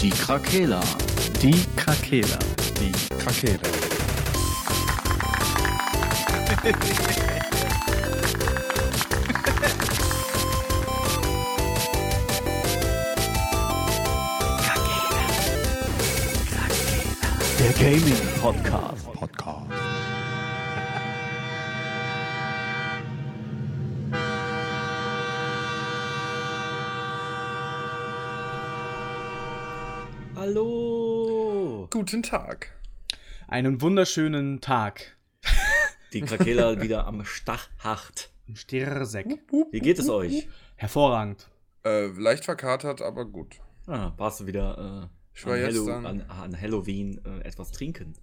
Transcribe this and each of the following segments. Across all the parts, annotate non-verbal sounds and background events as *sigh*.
Die Krakela. Die Krakela. Die Krakela. Der Gaming Podcast. Hallo! Guten Tag. Einen wunderschönen Tag. Die Krakela *laughs* wieder am Stachhacht. Stirrsek. Wie geht es euch? Hervorragend. Äh, leicht verkatert, aber gut. Ah, warst du wieder äh, Ich war an, jetzt Hallo, dann- an, an Halloween äh, etwas trinken?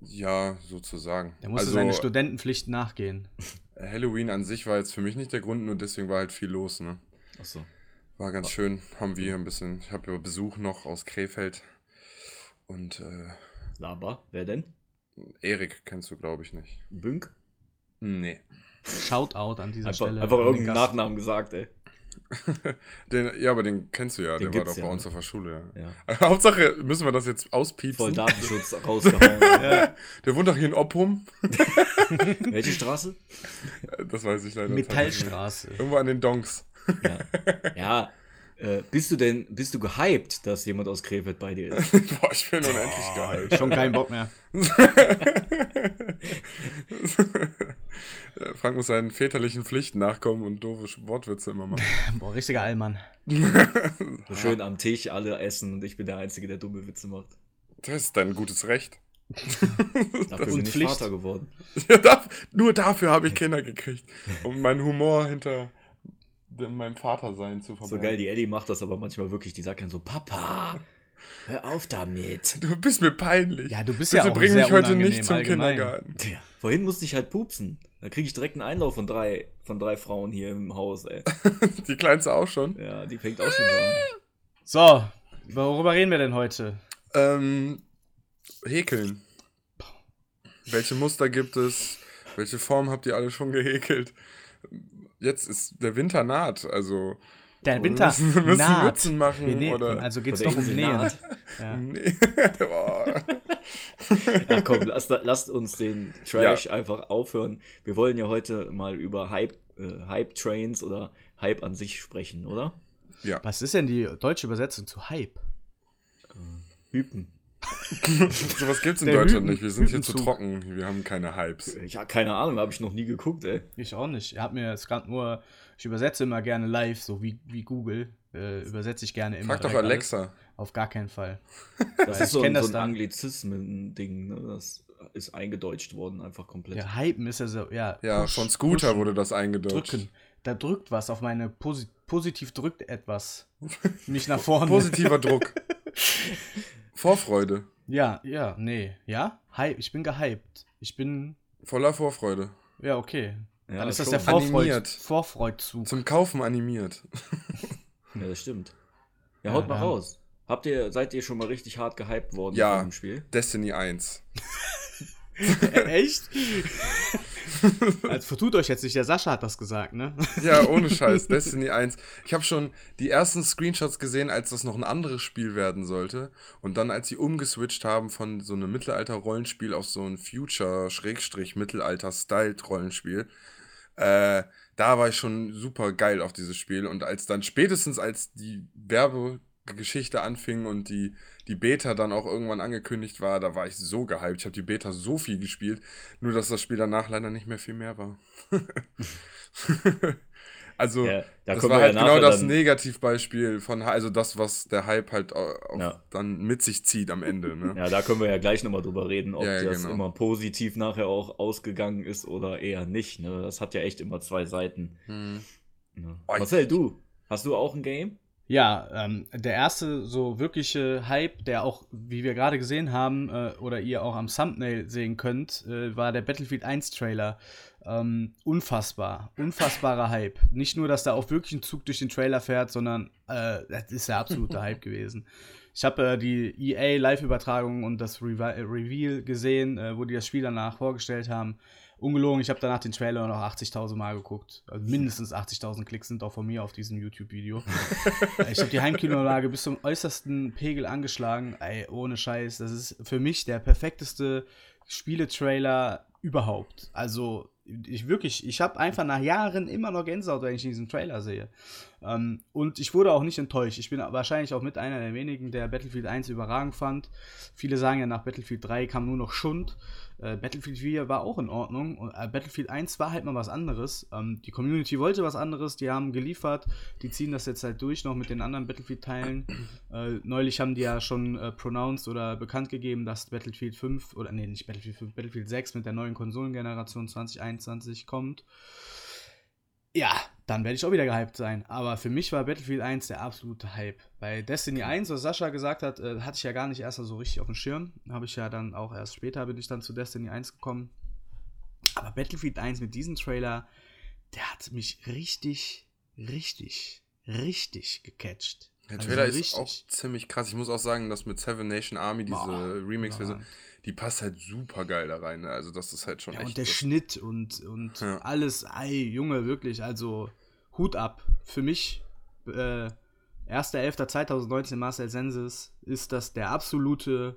Ja, sozusagen. Er musste also, seine Studentenpflicht nachgehen. Halloween an sich war jetzt für mich nicht der Grund, nur deswegen war halt viel los, ne? Achso. War ganz schön. Haben wir ein bisschen. Ich habe ja Besuch noch aus Krefeld. Und äh, Laber, wer denn? Erik kennst du, glaube ich, nicht. Bünk? Nee. Shoutout an dieser Einfach, Stelle. einfach irgendeinen. Nachnamen gesagt, ey. *laughs* Den, ja, aber den kennst du ja. Den der war doch bei ja, uns ne? auf der Schule, ja. Ja. *laughs* Hauptsache, müssen wir das jetzt auspiepsen? Voll Datenschutz *laughs* rausgehauen. ja. Der wohnt doch hier in Oppum. Welche Straße? Das weiß ich leider nicht. Metallstraße. Irgendwo an den Donks. Ja. ja. Äh, bist du denn, bist du gehypt, dass jemand aus Krefeld bei dir ist? *laughs* Boah, ich bin unendlich geil. Schon kein Bock mehr. *laughs* Frank muss seinen väterlichen Pflichten nachkommen und doofe Wortwitze immer machen. *laughs* Boah, richtiger Allmann. So schön am Tisch, alle essen und ich bin der Einzige, der dumme Witze macht. Das ist dein gutes Recht. Dafür bin ich Pflicht. Vater geworden. Ja, da, nur dafür habe ich Kinder gekriegt. Um meinen Humor hinter meinem Vatersein zu verbergen. So geil, die Ellie macht das aber manchmal wirklich. Die sagt dann so: Papa, hör auf damit. Du bist mir peinlich. Ja, du bist Bitte ja auch bring sehr mich heute nicht zum allgemein. Kindergarten. Tja, vorhin musste ich halt pupsen. Da kriege ich direkt einen Einlauf von drei, von drei Frauen hier im Haus, ey. *laughs* Die Kleinste auch schon. Ja, die fängt auch schon so an. So, worüber reden wir denn heute? Ähm, häkeln. Welche Muster gibt es? Welche Form habt ihr alle schon gehäkelt? Jetzt ist der Winter naht, also Der Winter müssen, wir müssen naht. Mützen machen nähen, oder also geht's doch um Nähen. naht. Ja. *laughs* nee. *laughs* *laughs* Ja, komm, lasst, lasst uns den Trash einfach aufhören. Wir wollen ja heute mal über Hype, äh, Hype-Trains oder Hype an sich sprechen, oder? ja. Was ist denn die deutsche Übersetzung zu Hype? Hypen. *laughs* Sowas gibt's in Der Deutschland Hüten- nicht. Wir sind hier zu trocken. Wir haben keine Hypes. Ich habe keine Ahnung, habe ich noch nie geguckt, ey. Ich auch nicht. Ich habe mir jetzt gerade nur, ich übersetze immer gerne live, so wie, wie Google. Äh, übersetze ich gerne immer. Frag doch Alexa. Alles. Auf gar keinen Fall. Das ist so, ein, das so ein. Anglizismen-Ding, ne? Das ist eingedeutscht worden, einfach komplett. Ja, Hypen ist ja so, ja. Ja, push- von Scooter pushen, wurde das eingedeutscht. Drücken. Da drückt was auf meine, Posi positiv drückt etwas. *laughs* Mich nach vorne. Positiver Druck. *laughs* Vorfreude. Ja, ja, nee. Ja? Hype, ich bin gehypt. Ich bin, Voller Vorfreude. ja, okay. Ja, Dann ist das der Vorfreud. Vorfreudzug. Zum Kaufen animiert. *laughs* Ja, das stimmt. Ja, Ja, haut mal dann- raus. Habt ihr, seid ihr schon mal richtig hart gehypt worden Ja. dem Spiel? Destiny 1. *laughs* Echt? *laughs* *laughs* also vertut euch jetzt nicht, der Sascha hat das gesagt, ne? Ja, ohne Scheiß, *laughs* Destiny 1. Ich habe schon die ersten Screenshots gesehen, als das noch ein anderes Spiel werden sollte. Und dann, als sie umgeswitcht haben von so einem Mittelalter-Rollenspiel auf so ein Future-Mittelalter-Styled-Rollenspiel, äh, da war ich schon super geil auf dieses Spiel. Und als dann spätestens, als die Werbegeschichte anfing und die, die Beta dann auch irgendwann angekündigt war, da war ich so gehypt. Ich habe die Beta so viel gespielt, nur dass das Spiel danach leider nicht mehr viel mehr war. *laughs* also, Ja, da das war halt genau das Negativbeispiel von, also das, was der Hype halt au- auch Ja. dann mit sich zieht am Ende. Ne? Ja, da können wir ja gleich nochmal drüber reden, ob Ja, das genau. immer positiv nachher auch ausgegangen ist oder eher nicht. Ne? Das hat ja echt immer zwei Seiten. Hm. Ne? Marcel, du, hast du auch ein Game? Ja, ähm, der erste so wirkliche Hype, der auch, wie wir gerade gesehen haben, äh, oder ihr auch am Thumbnail sehen könnt, äh, war der Battlefield 1 Trailer. Ähm, unfassbar, unfassbarer Hype. Nicht nur, dass da auch wirklich ein Zug durch den Trailer fährt, sondern äh, das ist der absolute Hype *laughs* gewesen. Ich habe äh, die EA Live-Übertragung und das Revi Reveal gesehen, äh, wo die das Spiel danach vorgestellt haben. Ungelogen, ich habe danach den Trailer noch 80.000 Mal geguckt. Also mindestens 80.000 Klicks sind auch von mir auf diesem YouTube-Video. *laughs* ich habe die Heimkinolage bis zum äußersten Pegel angeschlagen. Ey, ohne Scheiß. Das ist für mich der perfekteste Spieletrailer überhaupt. Also, ich wirklich, ich habe einfach nach Jahren immer noch Gänsehaut, wenn ich diesen Trailer sehe. Ähm, und ich wurde auch nicht enttäuscht. Ich bin wahrscheinlich auch mit einer der wenigen, der Battlefield 1 überragend fand. Viele sagen ja, nach Battlefield 3 kam nur noch Schund. Äh, Battlefield 4 war auch in Ordnung. Und, äh, Battlefield 1 war halt mal was anderes. Ähm, die Community wollte was anderes, die haben geliefert. Die ziehen das jetzt halt durch, noch mit den anderen Battlefield-Teilen. Äh, neulich haben die ja schon äh, pronounced oder bekannt gegeben, dass Battlefield 5, oder nee, nicht Battlefield 5, Battlefield 6 mit der neuen Konsolengeneration 2021 kommt ja, dann werde ich auch wieder gehypt sein. Aber für mich war Battlefield 1 der absolute Hype. Bei Destiny 1, was Sascha gesagt hat, äh, hatte ich ja gar nicht erst so richtig auf dem Schirm. Habe ich ja dann auch erst später bin ich dann zu Destiny 1 gekommen. Aber Battlefield 1 mit diesem Trailer, der hat mich richtig, richtig, richtig gecatcht. Der also Trailer also ist auch ziemlich krass. Ich muss auch sagen, dass mit Seven Nation Army diese Remix-Version, die passt halt super geil da rein. Ne? Also das ist halt schon ja, echt. Und der Schnitt und, und ja. alles, ey, Junge, wirklich, also Hut ab. Für mich, äh, 1.11.2019 Marcel Senses ist das der absolute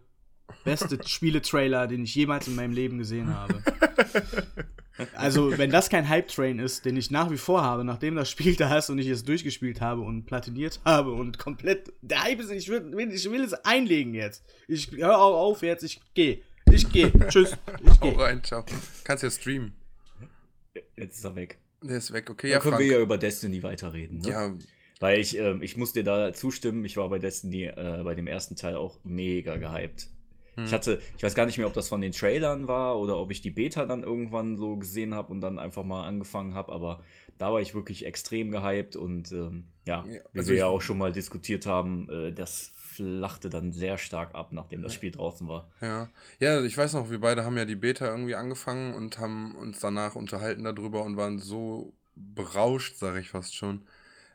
beste *laughs* Spieletrailer, den ich jemals in meinem Leben gesehen habe. *laughs* Also, wenn das kein Hype-Train ist, den ich nach wie vor habe, nachdem das Spiel da ist und ich es durchgespielt habe und platiniert habe und komplett. Der Hype ist, ich will, ich will es einlegen jetzt. Ich höre auch auf jetzt, ich gehe. Ich gehe. Tschüss. Ich gehe. rein, ciao. Kannst ja streamen. Jetzt ist er weg. Der ist weg, okay. Dann ja, können Frank. wir ja über Destiny weiterreden. Ne? Ja. Weil ich, äh, ich muss dir da zustimmen, ich war bei Destiny äh, bei dem ersten Teil auch mega gehypt. Hm. Ich hatte, ich weiß gar nicht mehr, ob das von den Trailern war oder ob ich die Beta dann irgendwann so gesehen habe und dann einfach mal angefangen habe, aber da war ich wirklich extrem gehypt und ähm, ja, ja, wie also wir ja auch schon mal diskutiert haben, äh, das flachte dann sehr stark ab, nachdem das Spiel draußen war. Ja. Ja, ich weiß noch, wir beide haben ja die Beta irgendwie angefangen und haben uns danach unterhalten darüber und waren so berauscht, sage ich fast schon,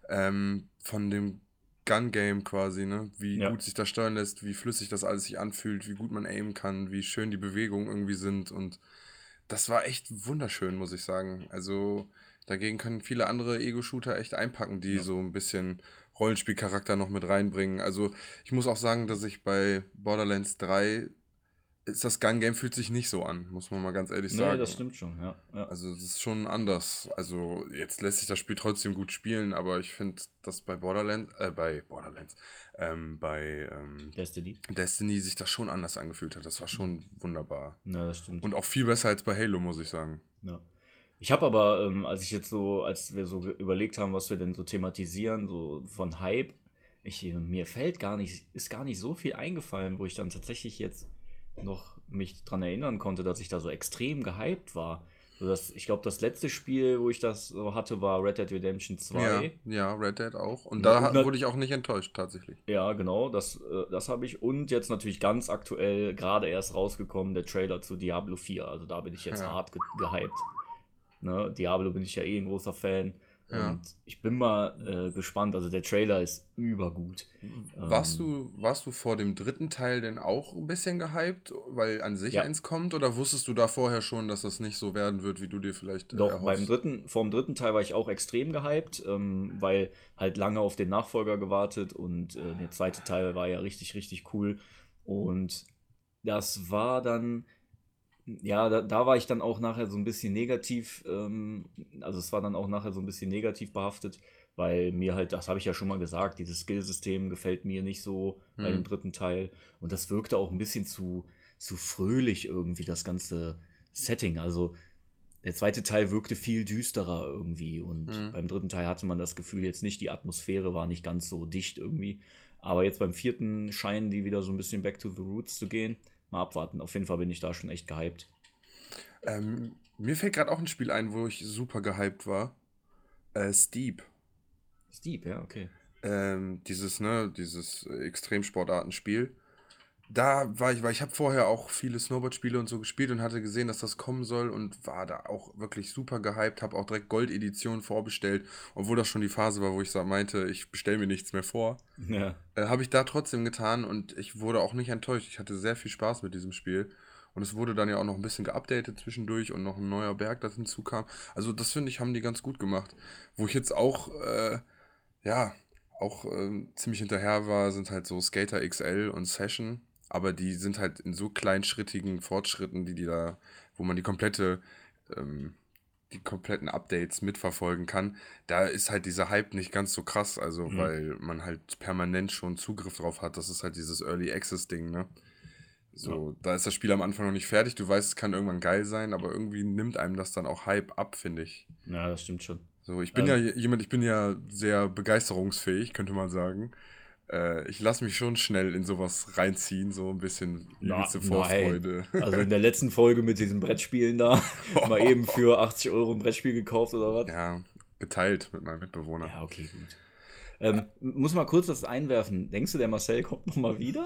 ähm, von dem Gun-Game quasi, ne? Wie ja. gut sich das steuern lässt, wie flüssig das alles sich anfühlt, wie gut man aimen kann, wie schön die Bewegungen irgendwie sind. Und das war echt wunderschön, muss ich sagen. Also dagegen können viele andere Ego-Shooter echt einpacken, die ja. so ein bisschen Rollenspielcharakter noch mit reinbringen. Also ich muss auch sagen, dass ich bei Borderlands 3 ist das Gun-Game fühlt sich nicht so an, muss man mal ganz ehrlich sagen. Nee, das stimmt schon, ja. ja. Also es ist schon anders. Also jetzt lässt sich das Spiel trotzdem gut spielen, aber ich finde, dass bei Borderlands, äh, bei Borderlands, ähm, bei ähm, Destiny. Destiny sich das schon anders angefühlt hat. Das war schon wunderbar. Ja, das stimmt. Und auch viel besser als bei Halo, muss ich sagen. Ja. Ich habe aber, ähm, als ich jetzt so, als wir so überlegt haben, was wir denn so thematisieren, so von Hype, ich, mir fällt gar nicht, ist gar nicht so viel eingefallen, wo ich dann tatsächlich jetzt noch mich daran erinnern konnte, dass ich da so extrem gehypt war. So das, ich glaube, das letzte Spiel, wo ich das so hatte, war Red Dead Redemption 2. Ja, ja Red Dead auch. Und da und wurde ich auch nicht enttäuscht, tatsächlich. Ja, genau, das, äh, das habe ich. Und jetzt natürlich ganz aktuell, gerade erst rausgekommen, der Trailer zu Diablo 4. Also da bin ich jetzt ja. hart ge gehypt. Ne? Diablo bin ich ja eh ein großer Fan. Ja. Und ich bin mal äh, gespannt. Also der Trailer ist übergut. Warst, ähm, du, warst du vor dem dritten Teil denn auch ein bisschen gehypt, weil an sich ja. eins kommt? Oder wusstest du da vorher schon, dass das nicht so werden wird, wie du dir vielleicht äh, Doch, erhoffst? beim dritten, vor dem dritten Teil war ich auch extrem gehypt, ähm, weil halt lange auf den Nachfolger gewartet und äh, der zweite Teil war ja richtig, richtig cool. Und das war dann ja, da, da war ich dann auch nachher so ein bisschen negativ, ähm, also es war dann auch nachher so ein bisschen negativ behaftet, weil mir halt, das habe ich ja schon mal gesagt, dieses Skillsystem gefällt mir nicht so bei dem hm. dritten Teil und das wirkte auch ein bisschen zu, zu fröhlich irgendwie, das ganze Setting. Also der zweite Teil wirkte viel düsterer irgendwie und mhm. beim dritten Teil hatte man das Gefühl jetzt nicht, die Atmosphäre war nicht ganz so dicht irgendwie. Aber jetzt beim vierten scheinen die wieder so ein bisschen back to the roots zu gehen mal abwarten. Auf jeden Fall bin ich da schon echt gehypt. Ähm, mir fällt gerade auch ein Spiel ein, wo ich super gehypt war. Äh, Steep. Steep, ja, okay. Ähm, dieses, ne, dieses Extremsportartenspiel da war ich, weil ich habe vorher auch viele Snowboard-Spiele und so gespielt und hatte gesehen, dass das kommen soll und war da auch wirklich super gehypt, habe auch direkt Gold-Edition vorbestellt, obwohl das schon die Phase war, wo ich meinte, ich bestelle mir nichts mehr vor. Ja. Äh, habe ich da trotzdem getan und ich wurde auch nicht enttäuscht. Ich hatte sehr viel Spaß mit diesem Spiel Und es wurde dann ja auch noch ein bisschen geupdatet zwischendurch und noch ein neuer Berg da hinzukam. Also das finde ich, haben die ganz gut gemacht. Wo ich jetzt auch, äh, ja, auch äh, ziemlich hinterher war, sind halt so Skater XL und Session. Aber die sind halt in so kleinschrittigen Fortschritten, die die da, wo man die komplette, ähm, die kompletten Updates mitverfolgen kann. Da ist halt dieser Hype nicht ganz so krass, also Mhm. weil man halt permanent schon Zugriff drauf hat. Das ist halt dieses Early Access Ding, ne? So, da ist das Spiel am Anfang noch nicht fertig. Du weißt, es kann irgendwann geil sein, aber irgendwie nimmt einem das dann auch Hype ab, finde ich. Ja, das stimmt schon. So, ich bin Ähm. ja jemand, ich bin ja sehr begeisterungsfähig, könnte man sagen. Äh, ich lasse mich schon schnell in sowas reinziehen, so ein bisschen übelste. Vorfreude. *laughs* Also in der letzten Folge mit diesen Brettspielen da, *laughs* mal eben für 80 Euro ein Brettspiel gekauft oder was? Ja, geteilt mit meinem Mitbewohner. Ja, okay, gut. Ähm, muss mal kurz das einwerfen. Denkst du, der Marcel kommt noch mal wieder?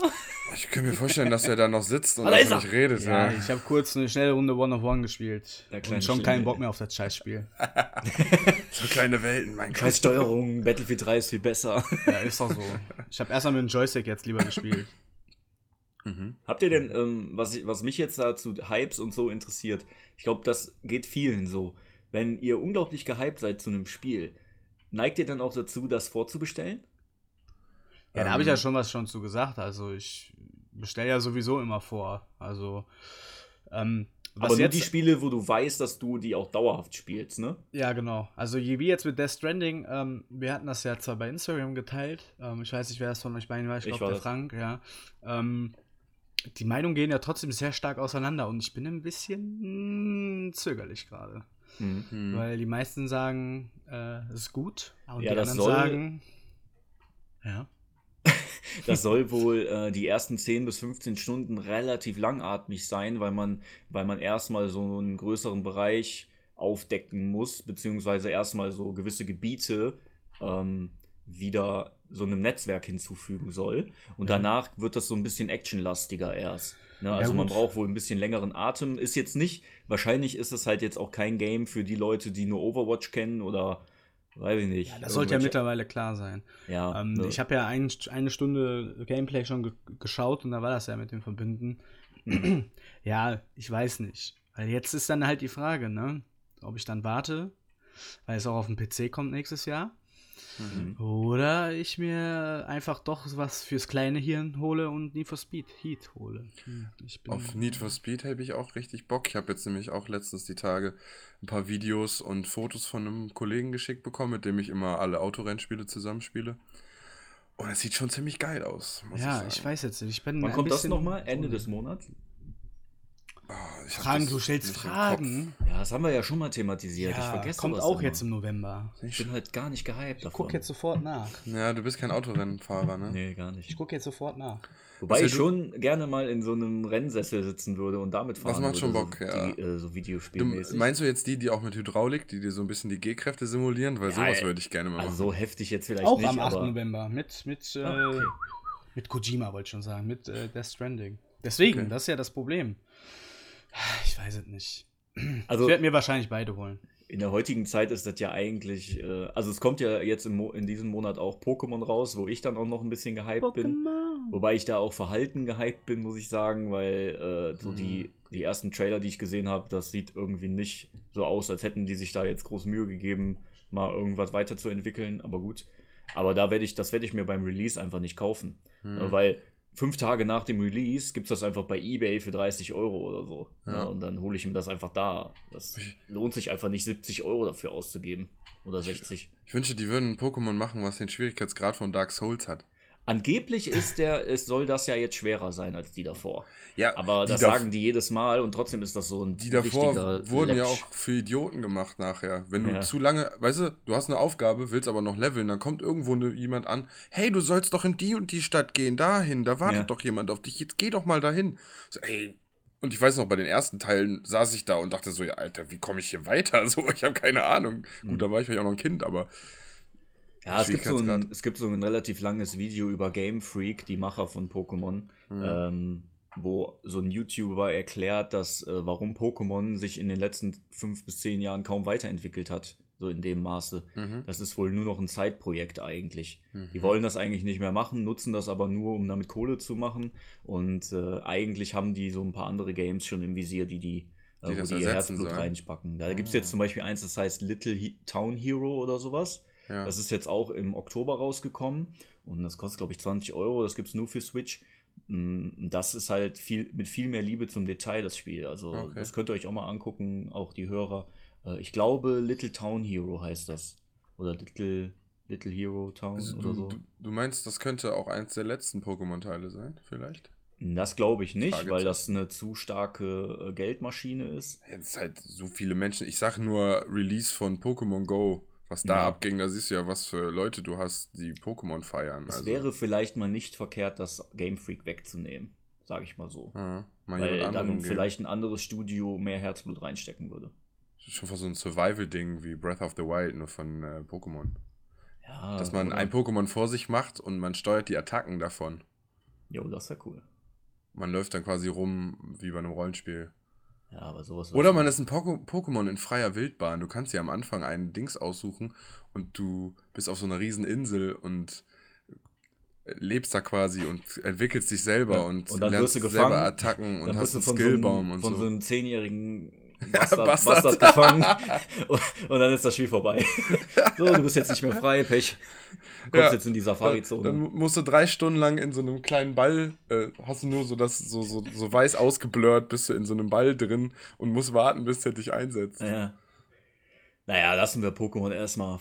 Ich kann mir vorstellen, dass er da noch sitzt und er. nicht redet. Ja, Ja, ich habe kurz eine schnelle Runde One of One gespielt. Der und schon keinen Bock mehr auf das Scheißspiel. *laughs* So kleine Welten, mein Gott. Steuerung, Battlefield 3 ist viel besser. Ja, ist doch so. Ich habe erstmal mit dem Joystick jetzt lieber gespielt. Mhm. Habt ihr denn, ähm, was, ich, was mich jetzt dazu Hypes und so interessiert, ich glaube, das geht vielen so. Wenn ihr unglaublich gehypt seid zu einem Spiel, neigt ihr dann auch dazu, das vorzubestellen? Ja, da habe ich ja Ähm, schon was schon zu gesagt. Also ich bestelle ja sowieso immer vor. Also ähm, was Aber nur jetzt, die Spiele, wo du weißt, dass du die auch dauerhaft spielst, ne? Ja, genau. Also wie jetzt mit Death Stranding, ähm, wir hatten das ja zwar bei Instagram geteilt. Ähm, ich weiß nicht, wer das von euch beiden war. Ich glaube, der das. Frank, ja. Ähm, die Meinungen gehen ja trotzdem sehr stark auseinander und ich bin ein bisschen mm, zögerlich gerade. Mhm. Weil die meisten sagen, äh, es ist gut. Und Ja, die das anderen soll- sagen, ja. *laughs* Das soll wohl äh, die ersten 10 bis 15 Stunden relativ langatmig sein, weil man, weil man erstmal so einen größeren Bereich aufdecken muss, beziehungsweise erstmal so gewisse Gebiete ähm, wieder so einem Netzwerk hinzufügen soll. Und danach wird das so ein bisschen actionlastiger erst. Ne? Ja, Also man gut. braucht wohl ein bisschen längeren Atem. Ist jetzt nicht, wahrscheinlich ist es halt jetzt auch kein Game für die Leute, die nur Overwatch kennen oder weiß ich nicht. ja das sollte ja mittlerweile klar sein. Ja, Ähm, ne? Ich habe ja ein, eine Stunde Gameplay schon ge geschaut und da war das ja mit dem Verbinden. *clears throat* ja, ich weiß nicht. Weil jetzt ist dann halt die Frage, ne? Ob ich dann warte, weil es auch auf den PC kommt nächstes Jahr. Mhm. Oder ich mir einfach doch was fürs kleine Hirn hole und Need for Speed Heat hole. Hm, Ich bin, Auf Need for Speed habe ich auch richtig Bock. Ich habe jetzt nämlich auch letztens die Tage ein paar Videos und Fotos von einem Kollegen geschickt bekommen, mit dem ich immer alle Autorennspiele zusammenspiele. Und es sieht schon ziemlich geil aus. Muss Ja, sagen. ich weiß jetzt nicht. Ich bin Wann ein kommt das nochmal? Ende des Monats? Ah, ich Fragen, das du stellst Fragen. Ja, das haben wir ja schon mal thematisiert. ich Ja, vergesse kommt auch immer. jetzt im November. Ich bin halt gar nicht gehypt Ich davon. guck jetzt sofort nach. Ja, du bist kein Autorennfahrer, ne? Nee, gar Ich nicht. gucke jetzt sofort nach. Wobei ich schon gerne mal in so einem Rennsessel sitzen würde und damit fahren macht schon würde, Bock, so, ja. die, äh, so Du, Videospielmäßig. meinst du jetzt die, die auch mit Hydraulik, die dir so ein bisschen die G-Kräfte simulieren? Weil Ja, sowas ey, würde ich gerne mal also machen. so heftig jetzt vielleicht Auch nicht, am 8. aber November. Mit, mit, äh, Ah, okay. mit Kojima wollte ich schon sagen. Mit äh, Death Stranding. Deswegen, Okay. das ist ja das Problem. Ich weiß es nicht. *clears throat* also ich werde mir wahrscheinlich beide holen. in der heutigen Zeit ist das ja eigentlich, äh, also es kommt ja jetzt im in diesem Monat auch Pokémon raus, wo ich dann auch noch ein bisschen gehypt bin. Wobei ich da auch verhalten gehypt bin, muss ich sagen, weil äh, so Mhm. die, die ersten Trailer, die ich gesehen habe, das sieht irgendwie nicht so aus, als hätten die sich da jetzt groß Mühe gegeben, mal irgendwas weiterzuentwickeln. Aber gut. Aber da werde ich, das werde ich mir beim Release einfach nicht kaufen. Hm. Äh, Weil fünf Tage nach dem Release gibt es das einfach bei Ebay für 30 Euro oder so. Ja. Ja, und dann hole ich mir das einfach da. Das lohnt sich einfach nicht, 70 Euro dafür auszugeben. Oder 60. Ich wünsche, die würden ein Pokémon machen, was den Schwierigkeitsgrad von Dark Souls hat. Angeblich ist der, es soll das ja jetzt schwerer sein als die davor. Ja, Aber das dav- sagen die jedes Mal und trotzdem ist das so ein Die davor wurden ja Lepsch. auch für Idioten gemacht nachher. Wenn du Ja. zu lange, weißt du, du hast eine Aufgabe, willst aber noch leveln, dann kommt irgendwo ne, jemand an, hey, du sollst doch in die und die Stadt gehen, dahin, da wartet Ja. doch jemand auf dich, jetzt geh doch mal dahin. So, ey, und ich weiß noch, bei den ersten Teilen saß ich da und dachte so, ja, Alter, wie komme ich hier weiter? *laughs* So, ich habe keine Ahnung. Mhm. Gut, da war ich vielleicht auch noch ein Kind, aber Ja, es gibt, so ein, es gibt so ein relativ langes Video über Game Freak, die Macher von Pokémon, Mhm. ähm, wo so ein YouTuber erklärt, dass äh, warum Pokémon sich in den letzten fünf bis zehn Jahren kaum weiterentwickelt hat. so in dem Maße. Mhm. Das ist wohl nur noch ein Zeitprojekt eigentlich. Mhm. Die wollen das eigentlich nicht mehr machen, nutzen das aber nur, um damit Kohle zu machen. Und äh, eigentlich haben die so ein paar andere Games schon im Visier, die die, äh, Die wo die ihr Herzblut sollen. reinspacken. Da gibt es Ah. jetzt zum Beispiel eins, das heißt Little He Town Hero oder sowas. Ja. Das ist jetzt auch im Oktober rausgekommen und das kostet, glaube ich, 20 Euro. Das gibt es nur für Switch. Mm, Das ist halt viel, mit viel mehr Liebe zum Detail, das Spiel. Also, Okay. das könnt ihr euch auch mal angucken, auch die Hörer. Äh, Ich glaube, Little Town Hero heißt das. Oder Little, Little Hero Town Also oder du, so. du, meinst, das könnte auch eins der letzten Pokémon-Teile sein, vielleicht? Das glaube ich nicht, Fragezeichen. weil das eine zu starke äh, Geldmaschine ist. Jetzt halt so viele Menschen. Ich sag nur Release von Pokémon Go, was da Ja. abging. Da siehst du ja, was für Leute du hast, die Pokémon feiern. Es also, wäre vielleicht mal nicht verkehrt, das Game Freak wegzunehmen, sage ich mal so. ja, mal weil dann vielleicht ein anderes Studio mehr Herzblut reinstecken würde. Schon fast so ein Survival-Ding wie Breath of the Wild, nur von äh, Pokémon. Ja, Dass man oder- ein Pokémon vor sich macht und man steuert die Attacken davon. Jo, das wäre cool. Man läuft dann quasi rum wie bei einem Rollenspiel. Ja, aber sowas. Oder man ist ein Pokémon in freier Wildbahn. Du kannst dir am Anfang einen Dings aussuchen und du bist auf so einer riesen Insel und lebst da quasi und entwickelst dich selber Ja, und, und lernst du selber gefangen, Attacken und hast einen so Skillbaum einem, und von so so. einem zehnjährigen *laughs* Bastard. Bastard, Bastard gefangen und, *laughs* und dann ist das Spiel vorbei. *laughs* so, du bist jetzt nicht mehr frei, Pech. Kommst Ja. jetzt in die Dann, Safari-Zone. dann musst du drei Stunden lang in so einem kleinen Ball, äh, hast du nur so das so, so, so weiß ausgeblurrt, bist du in so einem Ball drin und musst warten, bis der dich einsetzt. Ja. Naja, lassen wir Pokémon erstmal.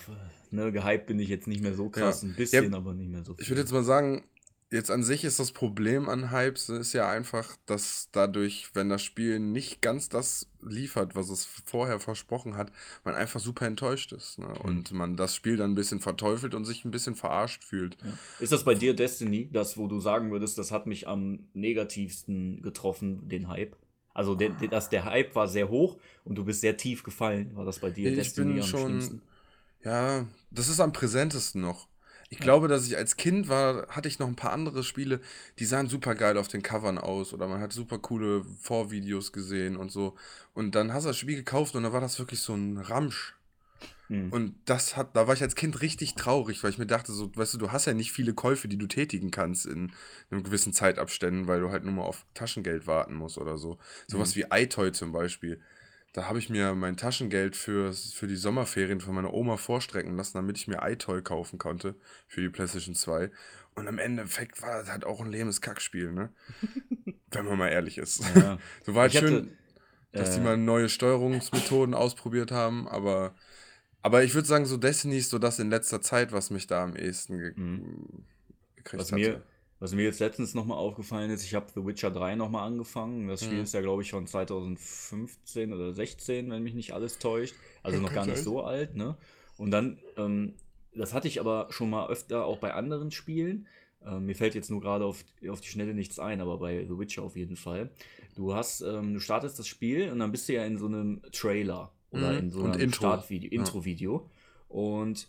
Ne, gehypt bin ich jetzt nicht mehr so krass, Ja. ein bisschen, Ja, aber nicht mehr so viel. Ich würde jetzt mal sagen, jetzt an sich ist das Problem an Hypes ist ja einfach, dass dadurch, wenn das Spiel nicht ganz das liefert, was es vorher versprochen hat, man einfach super enttäuscht ist. Ne? Und man das Spiel dann ein bisschen verteufelt und sich ein bisschen verarscht fühlt. Ja. Ist das bei dir Destiny, das, wo du sagen würdest, das hat mich am negativsten getroffen, den Hype? Also, der, der, das, der Hype war sehr hoch und du bist sehr tief gefallen. War das bei dir Ich Destiny bin am schon, ja, das ist am präsentesten noch. Ich glaube, dass ich als Kind war, hatte ich noch ein paar andere Spiele, die sahen super geil auf den Covern aus oder man hat super coole Vorvideos gesehen und so. Und dann hast du das Spiel gekauft und dann war das wirklich so ein Ramsch. Hm. Und das hat, da war ich als Kind richtig traurig, weil ich mir dachte, so, weißt du, du hast ja nicht viele Käufe, die du tätigen kannst in einem gewissen Zeitabständen, weil du halt nur mal auf Taschengeld warten musst oder so. Sowas wie iToy zum Beispiel. Da habe ich mir mein Taschengeld für, für die Sommerferien von meiner Oma vorstrecken lassen, damit ich mir iToy kaufen konnte für die PlayStation 2. Und im Endeffekt war das halt auch ein lehmes Kackspiel, ne? *laughs* Wenn man mal ehrlich ist. Ja. So war halt Ich hatte, schön, dass die äh, mal neue Steuerungsmethoden ausprobiert haben, aber, aber ich würde sagen, so Destiny ist so das in letzter Zeit, was mich da am ehesten ge Mhm. gekriegt Was hat. mir, was mir jetzt letztens nochmal aufgefallen ist, ich habe The Witcher 3 nochmal angefangen. Das Spiel Mhm. ist ja, glaube ich, von 2015 oder 16, wenn mich nicht alles täuscht. Also noch gar nicht so alt, ne? Und dann, ähm, das hatte ich aber schon mal öfter auch bei anderen Spielen. Ähm, mir fällt jetzt nur gerade auf, auf die Schnelle nichts ein, aber bei The Witcher auf jeden Fall. Du hast, ähm, du startest das Spiel und dann bist du ja in so einem Trailer oder Mhm. in so einem Intro. Startvideo, Ja. Intro-Video. Und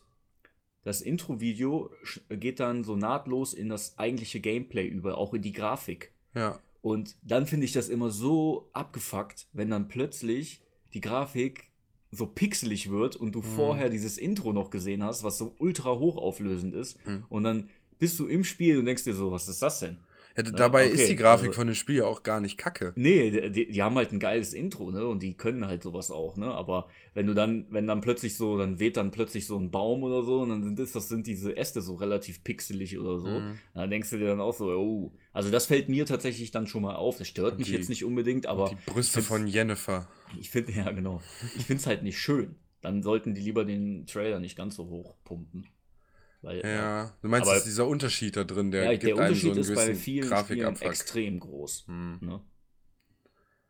das Intro-Video geht dann so nahtlos in das eigentliche Gameplay über, auch in die Grafik. Ja, Und dann finde ich das immer so abgefuckt, wenn dann plötzlich die Grafik so pixelig wird und du Mhm. vorher dieses Intro noch gesehen hast, was so ultra hochauflösend ist. Mhm. Und dann bist du im Spiel und denkst dir so, was ist das denn? Ja d- dabei ist okay, die Grafik also- von dem Spiel ja auch gar nicht kacke. Nee, die, die haben halt ein geiles Intro, ne? Und die können halt sowas auch, ne? Aber wenn du dann, wenn dann plötzlich so, dann weht dann plötzlich so ein Baum oder so und dann sind das, das sind diese Äste so relativ pixelig oder so. Mhm. Dann denkst du dir dann auch so, oh. Also das fällt mir tatsächlich dann schon mal auf. Das stört Und mich die- jetzt nicht unbedingt, aber die Brüste von Jennifer. ich finde, *laughs* ja genau. Ich finde es halt nicht schön. Dann sollten die lieber den Trailer nicht ganz so hoch pumpen. Weil, Ja, du meinst, Aber- dieser Unterschied da drin, der ja, gibt der so Unterschied einen ist bei vielen Spielen Grafikabfuck. extrem groß. Hm. Ne?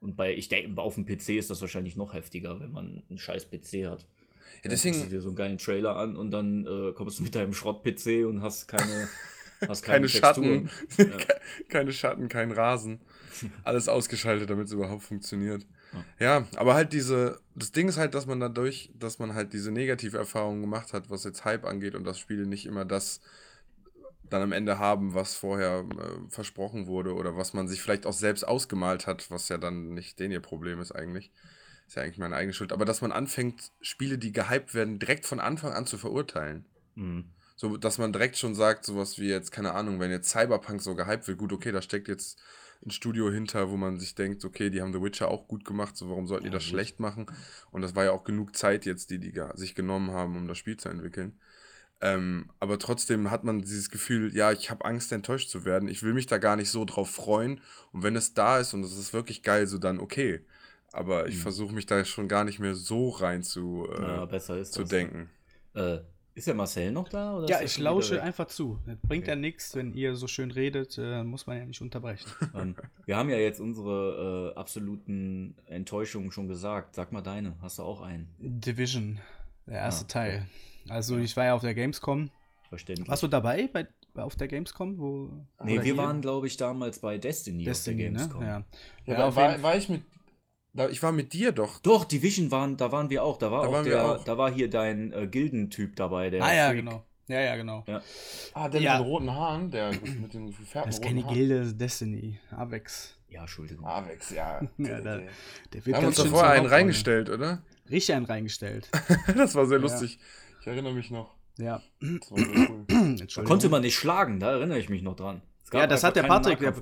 Und bei, ich denke, auf dem PC ist das wahrscheinlich noch heftiger, wenn man einen scheiß PC hat. Ja, Dann deswegen- guckst du dir so einen geilen Trailer an und dann äh, kommst du mit deinem Schrott-PC und hast keine, *laughs* hast Keine Schatten, Texturen. *laughs* Ke- keine Schatten, kein Rasen. *laughs* Alles ausgeschaltet, damit es überhaupt funktioniert. Ja, aber halt diese, das Ding ist halt, dass man dadurch, dass man halt diese Negativerfahrungen gemacht hat, was jetzt Hype angeht und das Spiel nicht immer das dann am Ende haben, was vorher äh, versprochen wurde oder was man sich vielleicht auch selbst ausgemalt hat, was ja dann nicht den ihr Problem ist eigentlich. ist ja eigentlich meine eigene Schuld, aber dass man anfängt, Spiele, die gehypt werden, direkt von Anfang an zu verurteilen. Mhm. So, dass man direkt schon sagt, sowas wie jetzt, keine Ahnung, wenn jetzt Cyberpunk so gehypt wird, gut, okay, da steckt jetzt ein Studio hinter, wo man sich denkt, okay, die haben The Witcher auch gut gemacht, so warum sollten die Ja, das gut. schlecht machen? Und das war ja auch genug Zeit jetzt, die die sich genommen haben, um das Spiel zu entwickeln. Ähm, aber trotzdem hat man dieses Gefühl, ja, ich habe Angst, enttäuscht zu werden. Ich will mich da gar nicht so drauf freuen. Und wenn es da ist und es ist wirklich geil, so dann okay. Aber ich Mhm. versuche mich da schon gar nicht mehr so rein zu, äh, Ja, zu das. denken. Äh, ist der Marcel noch da? Oder Ja, ich lausche einfach zu. Das bringt Okay. ja nichts, wenn ihr so schön redet, äh, muss man ja nicht unterbrechen. *laughs* Ähm, wir haben ja jetzt unsere äh, absoluten Enttäuschungen schon gesagt. Sag mal deine. Hast du auch einen? Division, der erste Ah, okay. Teil. Also ich war ja auf der Gamescom. Verständlich. Warst du dabei bei, auf der Gamescom? Wo, nee, wir hier? waren, glaube ich, damals bei Destiny, Destiny, auf der ne? Gamescom. Ja. Ja, Ja, war, war ich mit. Da, ich war mit dir doch. Doch, Division waren, da waren wir auch. Da war Da auch waren wir der, auch. da war hier dein äh, Gildentyp dabei, der Ah ja, Freak. genau. Ja, ja, genau. Ja. Ah, der Ja. mit den roten Haaren, der mit den gefärbten Das ist keine. Gilde, das ist Destiny. Avex. Ja, Entschuldigung. Avex, ja. *laughs* Ja, da- Der wird Wir haben uns schön davor einen reingestellt, oder? Richtig einen reingestellt. *laughs* das war sehr Ja. lustig. Ich erinnere mich noch. Ja. Das war sehr cool. *clears throat* Konnte man nicht schlagen, da erinnere ich mich noch dran. Ja, das hat der Patrick, der-.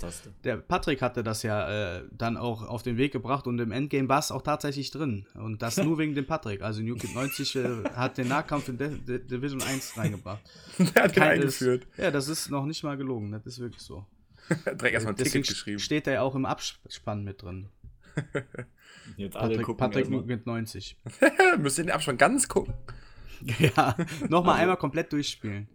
Der Patrick hatte das ja äh, dann auch auf den Weg gebracht und im Endgame war es auch tatsächlich drin. Und das nur wegen dem Patrick. Also New Kid 90 äh, *laughs* hat den Nahkampf in De De Division 1 reingebracht. *laughs* der hat Kein- eingeführt. Ja, das ist noch nicht mal gelogen. Das ist wirklich so. Er *laughs* hat direkt erstmal ein Deswegen Ticket geschrieben. steht er ja auch im Abspann mit drin. Jetzt alle Patrick, gucken Patrick. New Kid 90. Müsst ihr den Abspann ganz gucken. *laughs* ja, nochmal Also- einmal komplett durchspielen.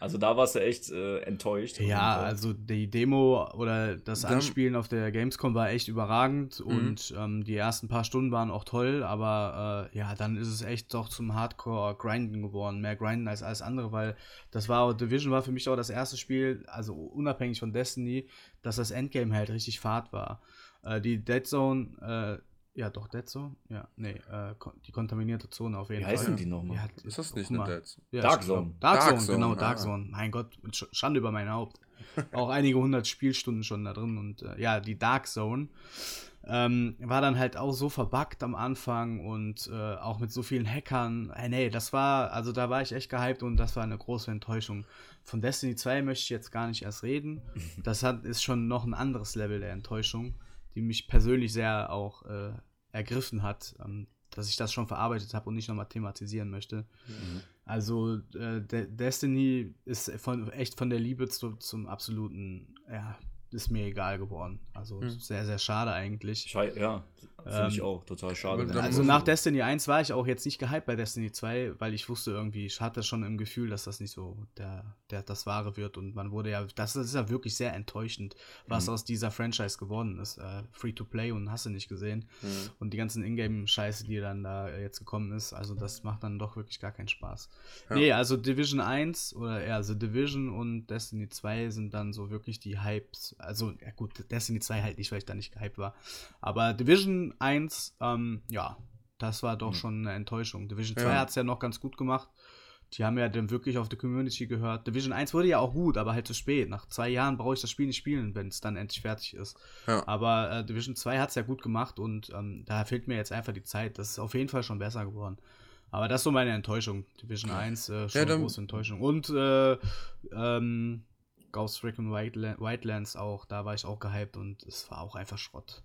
Also da warst du echt äh, enttäuscht. Ja, Und, äh, also die Demo oder das Dann- Anspielen auf der Gamescom war echt überragend Mhm. und ähm, die ersten paar Stunden waren auch toll, aber äh, ja, dann ist es echt doch zum Hardcore-Grinden geworden. Mehr Grinden als alles andere, weil das war, Division war für mich auch das erste Spiel, also unabhängig von Destiny, dass das Endgame halt richtig Fahrt war. Äh, die Dead Zone, äh, ja doch, Dead Zone? Ja, nee, äh, die kontaminierte Zone auf jeden Wie Fall. heißen die nochmal? Ja, Ist das nicht guck mal. eine Dead? Ja, Dark Zone. Dark, Dark Zone, genau, Dark ah. Zone. Mein Gott, Sch- Schande über mein Haupt. *laughs* Auch einige hundert Spielstunden schon da drin. Und äh, ja, die Dark Zone ähm, war dann halt auch so verbuggt am Anfang und äh, auch mit so vielen Hackern. Äh, nee, das war, also da war ich echt gehypt und das war eine große Enttäuschung. Von Destiny 2 möchte ich jetzt gar nicht erst reden. *laughs* Das hat, ist schon noch ein anderes Level der Enttäuschung, die mich persönlich sehr auch äh, ergriffen hat, ähm, dass ich das schon verarbeitet habe und nicht nochmal thematisieren möchte. Mhm. Also äh, De Destiny ist von, echt von der Liebe zu, zum absoluten, ja, ist mir egal geworden. Also Hm. sehr, sehr schade eigentlich. Schei ja, finde ich Ähm, auch total schade. Also nach Destiny 1 war ich auch jetzt nicht gehypt bei Destiny 2, weil ich wusste irgendwie, ich hatte schon im Gefühl, dass das nicht so der, der das Wahre wird und man wurde ja, das ist ja wirklich sehr enttäuschend, was Mhm. aus dieser Franchise geworden ist. Äh, Free-to-Play und hast du nicht gesehen. Mhm. Und die ganzen Ingame-Scheiße, die dann da jetzt gekommen ist, also das macht dann doch wirklich gar keinen Spaß. Ja. Nee, also Division 1 oder ja, also Division und Destiny 2 sind dann so wirklich die Hypes. Also, ja gut, Destiny 2 halt nicht, weil ich da nicht gehypt war. Aber Division 1, ähm, ja, das war doch Mhm. schon eine Enttäuschung. Division Ja. 2 hat es ja noch ganz gut gemacht. Die haben ja dann wirklich auf die Community gehört. Division 1 wurde ja auch gut, aber halt zu spät. Nach zwei Jahren brauche ich das Spiel nicht spielen, wenn es dann endlich fertig ist. Ja. Aber äh, Division 2 hat es ja gut gemacht und ähm, da fehlt mir jetzt einfach die Zeit. Das ist auf jeden Fall schon besser geworden. Aber das ist so meine Enttäuschung. Division 1, äh, schon Ja, große Enttäuschung. Und äh, ähm, Ghost Recon Wildla- Wildlands auch, da war ich auch gehypt und es war auch einfach Schrott.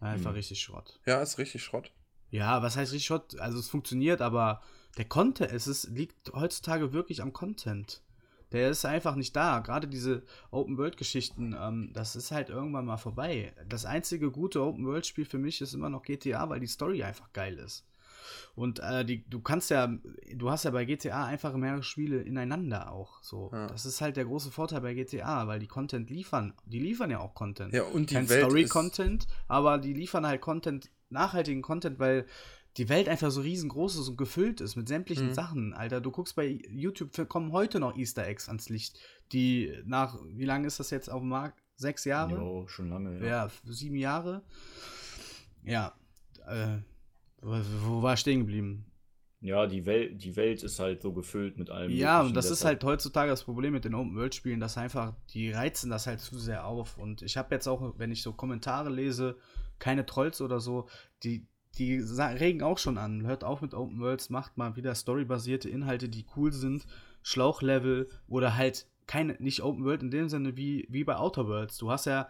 Einfach Mhm. richtig Schrott. Ja, ist richtig Schrott. Ja, was heißt richtig Schrott? Also es funktioniert, aber der Content, es ist, liegt heutzutage wirklich am Content. Der ist einfach nicht da. Gerade diese Open-World-Geschichten, ähm, das ist halt irgendwann mal vorbei. Das einzige gute Open-World-Spiel für mich ist immer noch GTA, weil die Story einfach geil ist. Und äh, die, du kannst ja, du hast ja bei GTA einfach mehrere Spiele ineinander auch. So, Ja. das ist halt der große Vorteil bei GTA, weil die Content liefern, die liefern ja auch Content Ja, und die kein Welt Story-Content, aber die liefern halt Content, nachhaltigen Content, weil die Welt einfach so riesengroß ist und gefüllt ist mit sämtlichen Mhm. Sachen, Alter. Du guckst bei YouTube, kommen heute noch Easter Eggs ans Licht, die nach, wie lange ist das jetzt auf dem Markt? Sechs Jahre? Jo, schon lange. Ja. Ja, sieben Jahre. Ja, äh, wo, war ich stehen geblieben? Ja, die Welt, die Welt ist halt so gefüllt mit allem. Ja, und das ist deshalb- halt heutzutage das Problem mit den Open-World-Spielen, dass einfach, die reizen das halt zu sehr auf. Und ich habe jetzt auch, wenn ich so Kommentare lese, keine Trolls oder so, die, die regen auch schon an. Hört auf mit Open Worlds, macht mal wieder storybasierte Inhalte, die cool sind, Schlauchlevel oder halt keine, nicht Open World in dem Sinne wie, wie bei Outer Worlds. Du hast ja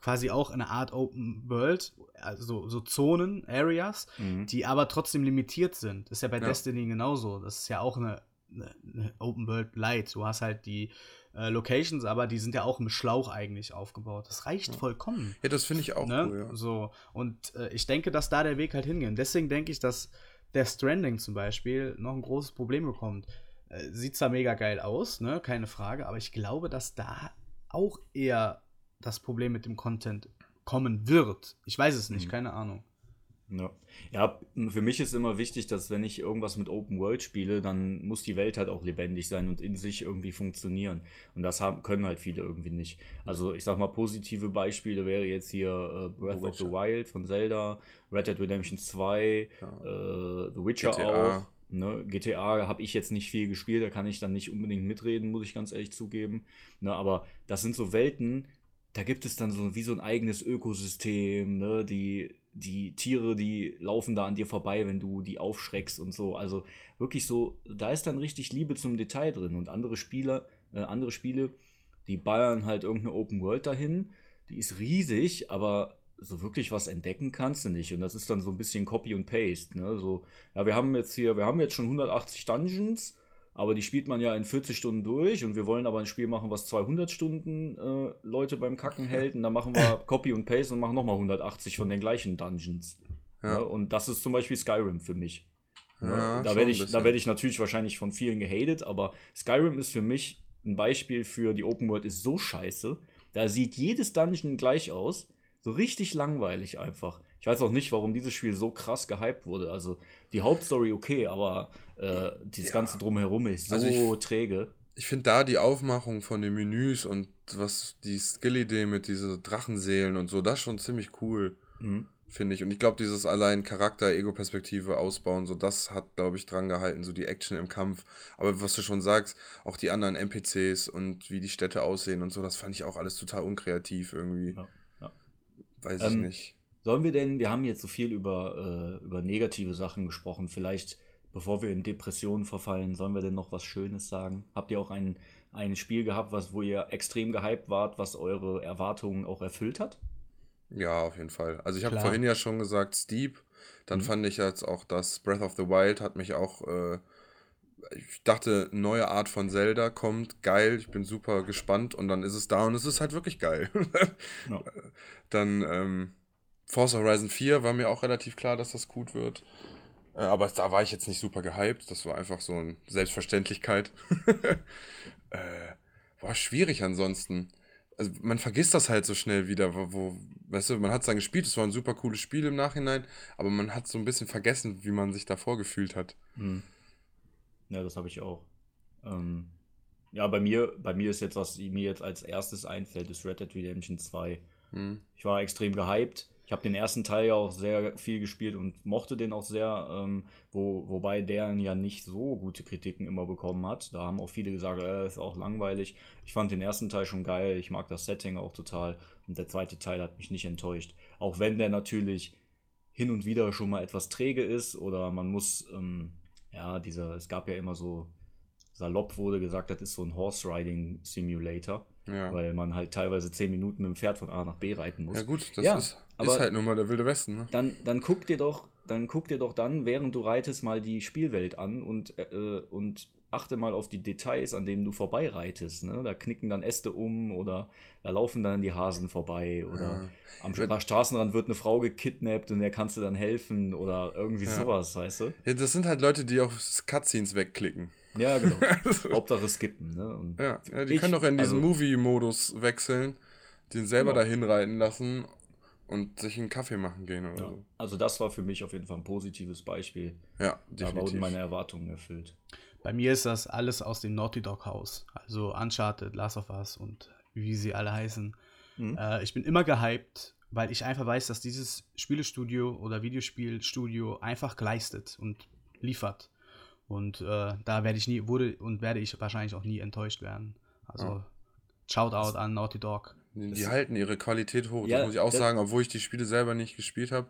quasi auch eine Art Open World, also so Zonen, Areas, mhm. die aber trotzdem limitiert sind. Das ist ja bei ja. Destiny genauso. Das ist ja auch eine, eine, eine Open World Light. Du hast halt die äh, Locations, aber die sind ja auch im Schlauch eigentlich aufgebaut. Das reicht ja. vollkommen. Ja, das finde ich auch ne? cool, ja. So, und äh, ich denke, dass da der Weg halt hingeht. Deswegen denke ich, dass der Stranding zum Beispiel noch ein großes Problem bekommt. Äh, sieht zwar mega geil aus, ne, keine Frage, aber ich glaube, dass da auch eher das Problem mit dem Content kommen wird. Ich weiß es nicht, mhm. keine Ahnung. Ja. ja, für mich ist immer wichtig, dass wenn ich irgendwas mit Open World spiele, dann muss die Welt halt auch lebendig sein und in sich irgendwie funktionieren. Und das haben, können halt viele irgendwie nicht. Also ich sag mal, positive Beispiele wäre jetzt hier äh, Breath of the Wild von Zelda, Red Dead Redemption 2, ja. äh, The Witcher GTA. auch. Ne, GTA habe ich jetzt nicht viel gespielt, da kann ich dann nicht unbedingt mitreden, muss ich ganz ehrlich zugeben. Ne, aber das sind so Welten, da gibt es dann so wie so ein eigenes Ökosystem, ne, die die Tiere, die laufen da an dir vorbei, wenn du die aufschreckst und so. Also wirklich so, da ist dann richtig Liebe zum Detail drin. Und andere Spieler, äh, andere Spiele, die ballern halt irgendeine Open World dahin. Die ist riesig, aber so wirklich was entdecken kannst du nicht. Und das ist dann so ein bisschen Copy und Paste. Ne? So, ja, wir haben jetzt hier, wir haben jetzt schon 180 Dungeons aber die spielt man ja in 40 Stunden durch und wir wollen aber ein Spiel machen, was 200 Stunden äh, Leute beim Kacken hält. Und dann machen wir *laughs* Copy und Paste und machen nochmal 180 von den gleichen Dungeons. Ja. Ja, und das ist zum Beispiel Skyrim für mich. Ja, da werde ich, werd ich natürlich wahrscheinlich von vielen gehatet, aber Skyrim ist für mich ein Beispiel für die Open World ist so scheiße. Da sieht jedes Dungeon gleich aus. So richtig langweilig einfach. Ich weiß auch nicht, warum dieses Spiel so krass gehypt wurde. Also die Hauptstory okay, aber äh, dieses ja. ganze drumherum ist so also ich, träge. Ich finde da die Aufmachung von den Menüs und was die Skill-Idee mit diesen Drachenseelen und so, das schon ziemlich cool, mhm. finde ich. Und ich glaube, dieses allein Charakter, Ego-Perspektive ausbauen, so das hat, glaube ich, dran gehalten, so die Action im Kampf. Aber was du schon sagst, auch die anderen NPCs und wie die Städte aussehen und so, das fand ich auch alles total unkreativ irgendwie. Ja, ja. Weiß ähm, ich nicht. Sollen wir denn, wir haben jetzt so viel über, äh, über negative Sachen gesprochen, vielleicht bevor wir in Depressionen verfallen, sollen wir denn noch was Schönes sagen? Habt ihr auch ein, ein Spiel gehabt, was, wo ihr extrem gehypt wart, was eure Erwartungen auch erfüllt hat? Ja, auf jeden Fall. Also ich habe vorhin ja schon gesagt, Steep. Dann mhm. fand ich jetzt auch das Breath of the Wild hat mich auch, äh, ich dachte, neue Art von Zelda kommt, geil, ich bin super gespannt und dann ist es da und es ist halt wirklich geil. *laughs* ja. Dann, ähm, Forza Horizon 4 war mir auch relativ klar, dass das gut wird. Äh, aber da war ich jetzt nicht super gehypt. Das war einfach so eine Selbstverständlichkeit. *laughs* äh, war schwierig ansonsten. Also man vergisst das halt so schnell wieder, wo, wo, weißt du, man hat es dann gespielt, es war ein super cooles Spiel im Nachhinein, aber man hat so ein bisschen vergessen, wie man sich davor gefühlt hat. Hm. Ja, das habe ich auch. Ähm, ja, bei mir, bei mir ist jetzt, was mir jetzt als erstes einfällt, ist Red Dead Redemption 2. Hm. Ich war extrem gehypt ich habe den ersten Teil ja auch sehr viel gespielt und mochte den auch sehr, ähm, wo, wobei der ja nicht so gute Kritiken immer bekommen hat. Da haben auch viele gesagt, äh, ist auch langweilig. Ich fand den ersten Teil schon geil, ich mag das Setting auch total und der zweite Teil hat mich nicht enttäuscht. Auch wenn der natürlich hin und wieder schon mal etwas träge ist oder man muss, ähm, ja, dieser, es gab ja immer so, salopp wurde gesagt, das ist so ein Horse Riding Simulator. Ja. Weil man halt teilweise zehn Minuten mit dem Pferd von A nach B reiten muss. Ja, gut, das ja, ist, ist, halt nun mal der Wilde Westen. Ne? Dann, dann guck dir doch, dann guck dir doch dann, während du reitest, mal die Spielwelt an und, äh, und achte mal auf die Details, an denen du vorbeireitest. Ne? Da knicken dann Äste um oder da laufen dann die Hasen vorbei oder ja. am Wenn, Straßenrand wird eine Frau gekidnappt und der kannst du dann helfen oder irgendwie ja. sowas, weißt du? Ja, das sind halt Leute, die auf Cutscenes wegklicken. Ja, genau. *laughs* Hauptsache skippen. Ne? Und ja, ja, die ich, können doch in diesen also, Movie-Modus wechseln, den selber genau. dahin reiten lassen und sich einen Kaffee machen gehen oder ja. so. Also das war für mich auf jeden Fall ein positives Beispiel. Ja, definitiv. Da wurden meine Erwartungen erfüllt. Bei mir ist das alles aus dem Naughty Dog Haus. Also Uncharted, Last of Us und wie sie alle heißen. Mhm. Äh, ich bin immer gehypt, weil ich einfach weiß, dass dieses Spielestudio oder Videospielstudio einfach leistet und liefert. Und äh, da werde ich nie, wurde und werde ich wahrscheinlich auch nie enttäuscht werden. Also oh. Shoutout an Naughty Dog. Die, die halten ihre Qualität hoch, ja, das muss ich auch sagen, obwohl ich die Spiele selber nicht gespielt habe.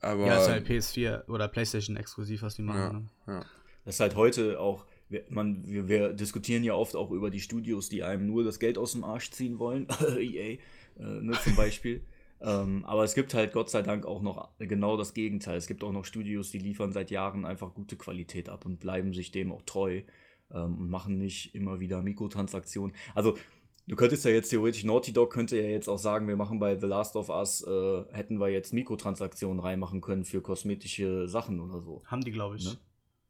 Aber ja, ist halt PS4 oder PlayStation exklusiv, was die machen. ja, Ne? ja. Das ist halt heute auch, wir, man, wir, wir diskutieren ja oft auch über die Studios, die einem nur das Geld aus dem Arsch ziehen wollen. *laughs* EA, äh, ne, zum Beispiel. Ähm, aber es gibt halt Gott sei Dank auch noch genau das Gegenteil. Es gibt auch noch Studios, die liefern seit Jahren einfach gute Qualität ab und bleiben sich dem auch treu ähm, und machen nicht immer wieder Mikrotransaktionen. Also Du könntest ja jetzt theoretisch, Naughty Dog könnte ja jetzt auch sagen, wir machen bei The Last of Us, äh, hätten wir jetzt Mikrotransaktionen reinmachen können für kosmetische Sachen oder so. Haben die, glaube ich. Ne?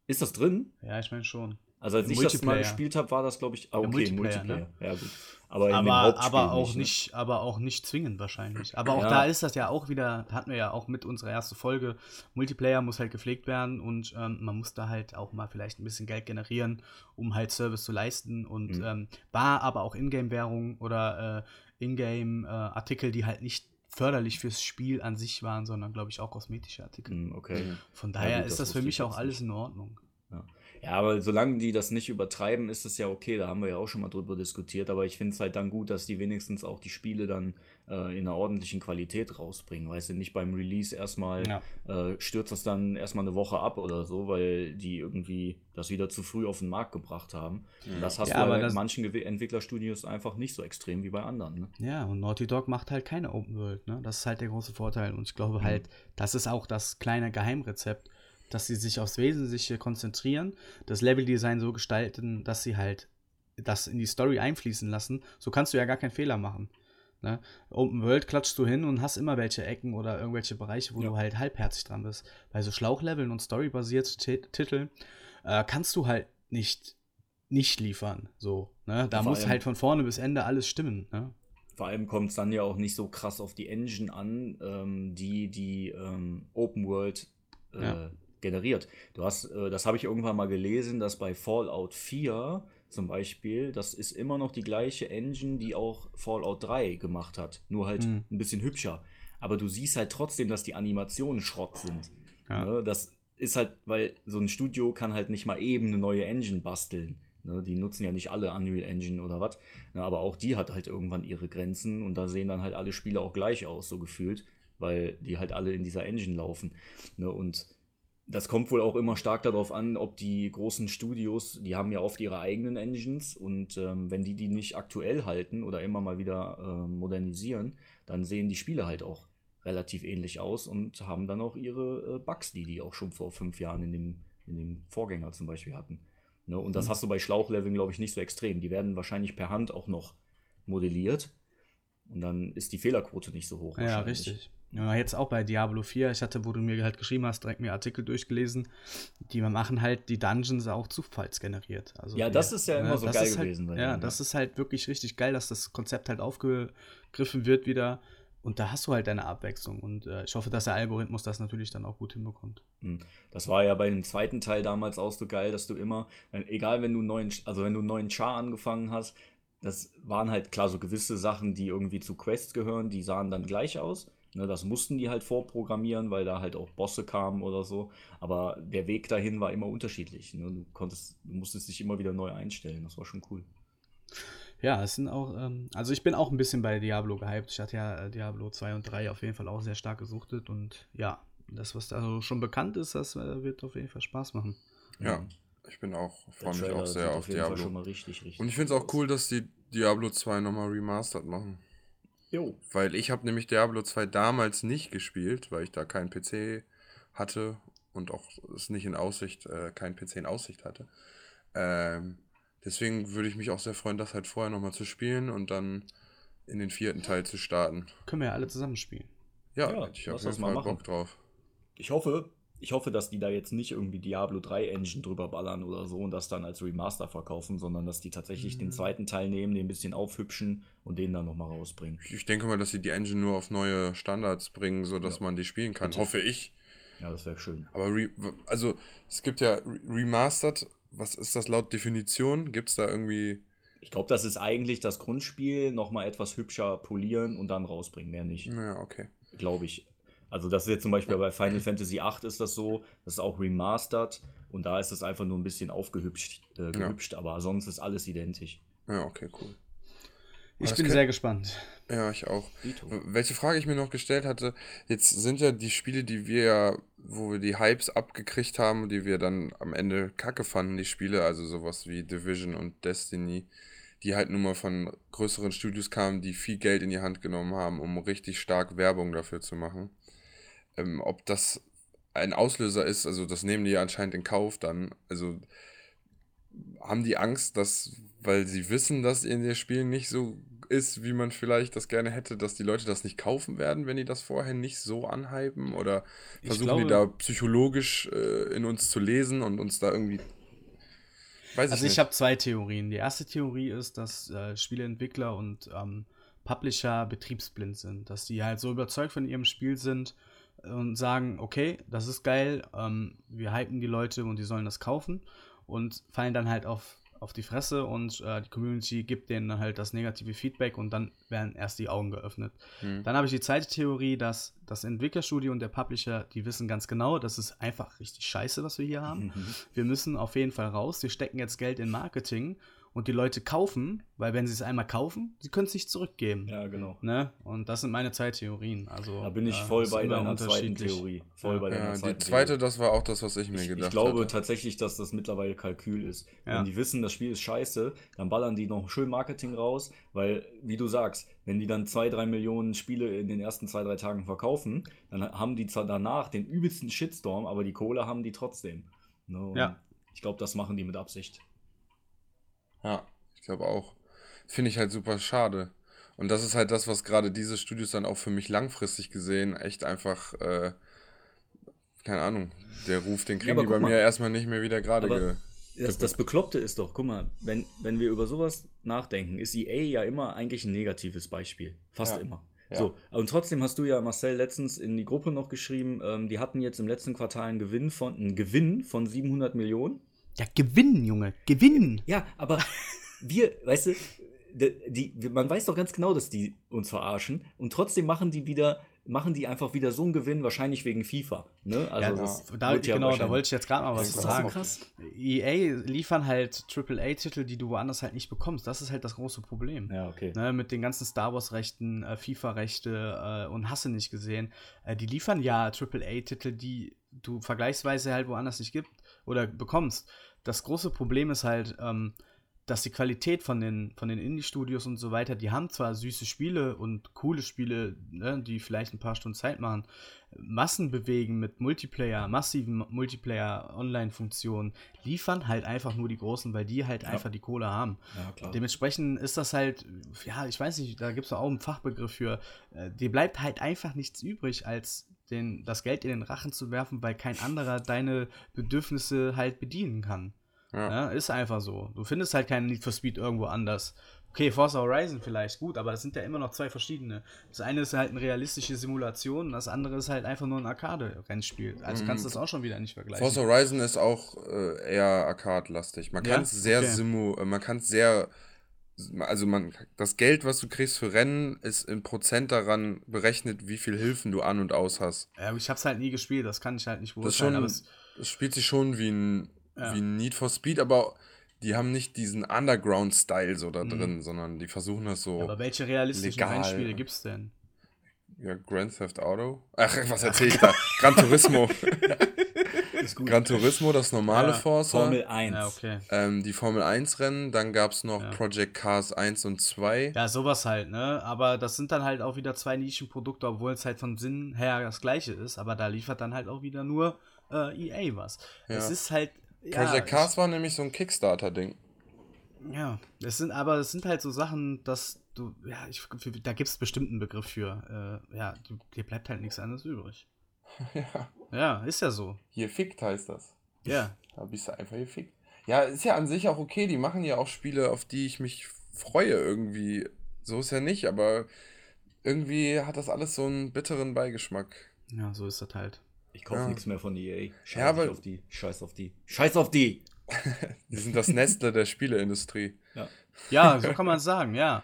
Ist das drin? Ja, ich meine schon. Also als ich das mal gespielt habe, war das, glaube ich, ah, okay, Multiplayer, Multiplayer. ne? Ja, gut. Aber, aber, aber auch nicht, nicht, ne? aber auch nicht zwingend wahrscheinlich. Aber auch Ja. da ist das ja auch wieder, hatten wir ja auch mit unserer ersten Folge, Multiplayer muss halt gepflegt werden und ähm, man muss da halt auch mal vielleicht ein bisschen Geld generieren, um halt Service zu leisten und Mhm. ähm, war aber auch Ingame-Währung oder äh, Ingame-Artikel, die halt nicht förderlich fürs Spiel an sich waren, sondern glaube ich auch kosmetische Artikel. Hm, okay. Von Ja, daher gut, ist das das für mich ich auch alles nicht. in Ordnung. Ja, aber solange die das nicht übertreiben, ist es ja okay. Da haben wir ja auch schon mal drüber diskutiert. Aber ich finde es halt dann gut, dass die wenigstens auch die Spiele dann äh, in einer ordentlichen Qualität rausbringen. Weißt du, nicht beim Release erstmal Ja. äh, stürzt das dann erstmal eine Woche ab oder so, weil die irgendwie das wieder zu früh auf den Markt gebracht haben. Und das hast Ja, du aber halt in manchen Gew- Entwicklerstudios einfach nicht so extrem wie bei anderen. Ne? Ja, und Naughty Dog macht halt keine Open World, ne? Das ist halt der große Vorteil. Und ich glaube Mhm. halt, das ist auch das kleine Geheimrezept, dass sie sich aufs Wesentliche konzentrieren, das Leveldesign so gestalten, dass sie halt das in die Story einfließen lassen. So kannst du ja gar keinen Fehler machen. Ne? Open World klatschst du hin und hast immer welche Ecken oder irgendwelche Bereiche, wo Ja. du halt halbherzig dran bist. Bei so Schlauchleveln und storybasierten Ti- Titeln äh, kannst du halt nicht nicht liefern. So, ne? Da Vor muss allem- halt von vorne bis Ende alles stimmen. Ne? Vor allem kommt es dann ja auch nicht so krass auf die Engine an, ähm, die die ähm, Open World äh, Ja. Generiert. Du hast, äh, das habe ich irgendwann mal gelesen, dass bei Fallout 4 zum Beispiel, das ist immer noch die gleiche Engine, die auch Fallout 3 gemacht hat, nur halt Mhm. ein bisschen hübscher. Aber du siehst halt trotzdem, dass die Animationen Schrott sind. Ja. Ne? Das ist halt, weil so ein Studio kann halt nicht mal eben eine neue Engine basteln. Ne? Die nutzen ja nicht alle Unreal Engine oder was. Ne? Aber auch die hat halt irgendwann ihre Grenzen und da sehen dann halt alle Spiele auch gleich aus, so gefühlt, weil die halt alle in dieser Engine laufen. Ne? Und das kommt wohl auch immer stark darauf an, ob die großen Studios, die haben ja oft ihre eigenen Engines und ähm, wenn die die nicht aktuell halten oder immer mal wieder ähm, modernisieren, dann sehen die Spiele halt auch relativ ähnlich aus und haben dann auch ihre äh, Bugs, die die auch schon vor fünf Jahren in dem, in dem Vorgänger zum Beispiel hatten. Ne? Und das hast du bei Schlauchleveln, glaube ich, nicht so extrem. Die werden wahrscheinlich per Hand auch noch modelliert und dann ist die Fehlerquote nicht so hoch. Ja, richtig. Ja, jetzt auch bei Diablo 4, ich hatte, wo du mir halt geschrieben hast, direkt mir Artikel durchgelesen, die machen halt die Dungeons auch zufallsgeneriert. Also Ja, das ist ja immer so das geil halt, gewesen bei Ja, denen, das ja. ist halt wirklich richtig geil, dass das Konzept halt aufgegriffen wird wieder. Und da hast du halt deine Abwechslung. Und äh, ich hoffe, dass der Algorithmus das natürlich dann auch gut hinbekommt. Hm. Das war ja bei dem zweiten Teil damals auch so geil, dass du immer, egal wenn du einen neuen, also wenn du einen neuen Char angefangen hast, das waren halt klar so gewisse Sachen, die irgendwie zu Quests gehören, die sahen dann gleich aus. Ne, das mussten die halt vorprogrammieren, weil da halt auch Bosse kamen oder so. Aber der Weg dahin war immer unterschiedlich. Ne? Du konntest, du musstest dich immer wieder neu einstellen. Das war schon cool. Ja, es sind auch, ähm, also ich bin auch ein bisschen bei Diablo gehypt. Ich hatte ja äh, Diablo 2 und 3 auf jeden Fall auch sehr stark gesuchtet. Und ja, das, was da so schon bekannt ist, das äh, wird auf jeden Fall Spaß machen. Ja, ich bin auch, freue mich auch sehr auf jeden Fall schon Diablo. mal richtig, richtig Und ich finde es auch cool, dass die Diablo 2 nochmal remastered machen. Jo. Weil ich habe nämlich Diablo 2 damals nicht gespielt, weil ich da keinen PC hatte und auch es nicht in Aussicht, äh, keinen PC in Aussicht hatte. Ähm, deswegen würde ich mich auch sehr freuen, das halt vorher nochmal zu spielen und dann in den vierten Teil zu starten. Können wir ja alle zusammen spielen. Ja, Ja, ich jeden das mal machen. Bock drauf. Ich hoffe, ich hoffe, dass die da jetzt nicht irgendwie Diablo 3 Engine drüber ballern oder so und das dann als Remaster verkaufen, sondern dass die tatsächlich den zweiten Teil nehmen, den ein bisschen aufhübschen und den dann nochmal rausbringen. Ich- denke mal, dass sie die Engine nur auf neue Standards bringen, sodass Ja. man die spielen kann. Bitte. Hoffe ich. Ja, das wäre schön. Aber re also es gibt ja Re- Remastered, was ist das laut Definition? Gibt es da irgendwie. Ich glaube, das ist eigentlich das Grundspiel nochmal etwas hübscher polieren und dann rausbringen, mehr nicht, Naja, okay. glaube ich. Also das ist jetzt zum Beispiel bei Final Fantasy VIII ist das so, das ist auch remastered und da ist es einfach nur ein bisschen aufgehübscht, äh, gehübscht, aber sonst ist alles identisch. Ja, okay, cool. Ich das bin sehr gespannt. Ja, ich auch. Welche Frage ich mir noch gestellt hatte, jetzt sind ja die Spiele, die wir ja, wo wir die Hypes abgekriegt haben, die wir dann am Ende kacke fanden, die Spiele, also sowas wie Division und Destiny, die halt nun mal von größeren Studios kamen, die viel Geld in die Hand genommen haben, um richtig stark Werbung dafür zu machen. Ähm, ob das ein Auslöser ist, also das nehmen die ja anscheinend in Kauf dann, also haben die Angst, dass, weil sie wissen, dass in den Spielen nicht so ist, wie man vielleicht das gerne hätte, dass die Leute das nicht kaufen werden, wenn die das vorher nicht so anhypen? Oder versuchen die da glaube- psychologisch äh, in uns zu lesen und uns da irgendwie. Weiß Also ich ich habe zwei Theorien. Die erste Theorie ist, dass äh, Spieleentwickler und ähm, Publisher betriebsblind sind, dass die halt so überzeugt von ihrem Spiel sind und sagen, okay, das ist geil, ähm, wir hypen die Leute und die sollen das kaufen und fallen dann halt auf, auf die Fresse und äh, die Community gibt denen dann halt das negative Feedback und dann werden erst die Augen geöffnet. Hm. Dann habe ich die zweite Theorie, dass das Entwicklerstudio und der Publisher, die wissen ganz genau, das ist einfach richtig scheiße, was wir hier haben. Mhm. Wir müssen auf jeden Fall raus. Wir stecken jetzt Geld in Marketing und die Leute kaufen, weil wenn sie es einmal kaufen, sie können es nicht zurückgeben. Ja, genau. Ne? Und das sind meine zwei Theorien. Also, Da bin ich äh, voll bei deiner zweiten. Theorie. Voll Ja. bei deiner Ja, zweiten die zweite, Theorie. das war auch das, was ich mir Ich, gedacht ich glaube hatte. tatsächlich, dass das mittlerweile Kalkül ist. Ja. Wenn die wissen, das Spiel ist scheiße, dann ballern die noch schön Marketing raus, weil, wie du sagst, wenn die dann zwei, drei Millionen Spiele in den ersten zwei, drei Tagen verkaufen, dann haben die zwar danach den übelsten Shitstorm, aber die Kohle haben die trotzdem. Ne? Und Ja. Ich glaube, das machen die mit Absicht. Ja, ich glaube auch. Finde ich halt super schade. Und das ist halt das, was gerade diese Studios dann auch für mich langfristig gesehen echt einfach, äh, keine Ahnung, der Ruf, den kriegen aber die bei mal. mir erstmal nicht mehr wieder gerade ge Das, das Bekloppte ist doch, guck mal, wenn, wenn wir über sowas nachdenken, ist EA ja immer eigentlich ein negatives Beispiel. Fast Ja. immer. Ja. So, und trotzdem hast du ja Marcel letztens in die Gruppe noch geschrieben, ähm, die hatten jetzt im letzten Quartal einen Gewinn von, einen Gewinn von 700 Millionen. Ja, gewinnen, Junge, gewinnen. Ja, aber *laughs* wir, weißt du, die, die, man weiß doch ganz genau, dass die uns verarschen und trotzdem machen die wieder, machen die einfach wieder so einen Gewinn, wahrscheinlich wegen FIFA. Ne? Also ja, das da, ja genau, da wollte ich jetzt gerade mal was Das zu ist sagen. so krass. EA liefern halt AAA-Titel, die du woanders halt nicht bekommst. Das ist halt das große Problem. Ja, okay. Ne, mit den ganzen Star Wars-Rechten, äh, FIFA-Rechte äh, und Hasse nicht gesehen. Äh, die liefern ja AAA-Titel, die du vergleichsweise halt woanders nicht gibt oder bekommst. Das große Problem ist halt, ähm, dass die Qualität von den, von den Indie-Studios und so weiter, die haben zwar süße Spiele und coole Spiele, ne, die vielleicht ein paar Stunden Zeit machen, Massen bewegen mit Multiplayer, massiven Multiplayer-Online-Funktionen, liefern halt einfach nur die Großen, weil die halt Ja. einfach die Kohle haben. Ja, klar. Dementsprechend ist das halt, ja, ich weiß nicht, da gibt es auch einen Fachbegriff für. Äh, dir bleibt halt einfach nichts übrig, als den, das Geld in den Rachen zu werfen, weil kein anderer deine Bedürfnisse halt bedienen kann. Ja. Ja, ist einfach so. Du findest halt keinen Need for Speed irgendwo anders. Okay, Forza Horizon vielleicht, gut, aber das sind ja immer noch zwei verschiedene. Das eine ist halt eine realistische Simulation, das andere ist halt einfach nur ein Arcade-Rennspiel. Also Mhm. kannst du das auch schon wieder nicht vergleichen. Forza Horizon ist auch äh, eher Arcade-lastig. Man kann es sehr Okay. simu, äh, man kann es sehr, also man, das Geld, was du kriegst für Rennen, ist in Prozent daran berechnet, wie viel Hilfen du an und aus hast. ja, ich hab's halt nie gespielt, das kann ich halt nicht Das, beurteilen, schon, es, es spielt sich schon wie ein, Ja. wie ein Need for Speed, aber die haben nicht diesen Underground-Style so da Mhm. drin, sondern die versuchen das so. aber welche realistischen legal. Rennspiele gibt's denn? Ja, Grand Theft Auto. Ach, was erzähl ich *laughs* da? Gran Turismo. *laughs* Ist gut. Gran Turismo, das normale Ja, Forza. Formel 1. Ja, okay. Ähm, die Formel 1 Rennen, dann gab es noch Ja. Project Cars 1 und 2. Ja, sowas halt, ne? Aber das sind dann halt auch wieder zwei Nischenprodukte, obwohl es halt vom Sinn her das gleiche ist. Aber da liefert dann halt auch wieder nur äh, EA was. Ja. Es ist halt. Ja, Project Cars war nämlich so ein Kickstarter-Ding. Ja, es sind aber es sind halt so Sachen, dass du, ja, ich, da gibt es bestimmt einen Begriff für. Äh, ja, du, dir bleibt halt nichts anderes übrig. *laughs* ja. Ja, ist ja so. Hier fickt heißt das. Ja. Da bist du einfach gefickt. Ja, ist ja an sich auch okay. Die machen ja auch Spiele, auf die ich mich freue irgendwie. So ist ja nicht, aber irgendwie hat das alles so einen bitteren Beigeschmack. Ja, so ist das halt. Ich kaufe Ja. nichts mehr von EA. Scheiß Ja, aber- auf die. Scheiß auf die. Scheiß auf die. *laughs* Die sind das Nestle der Spieleindustrie. Ja, so kann man es sagen, ja.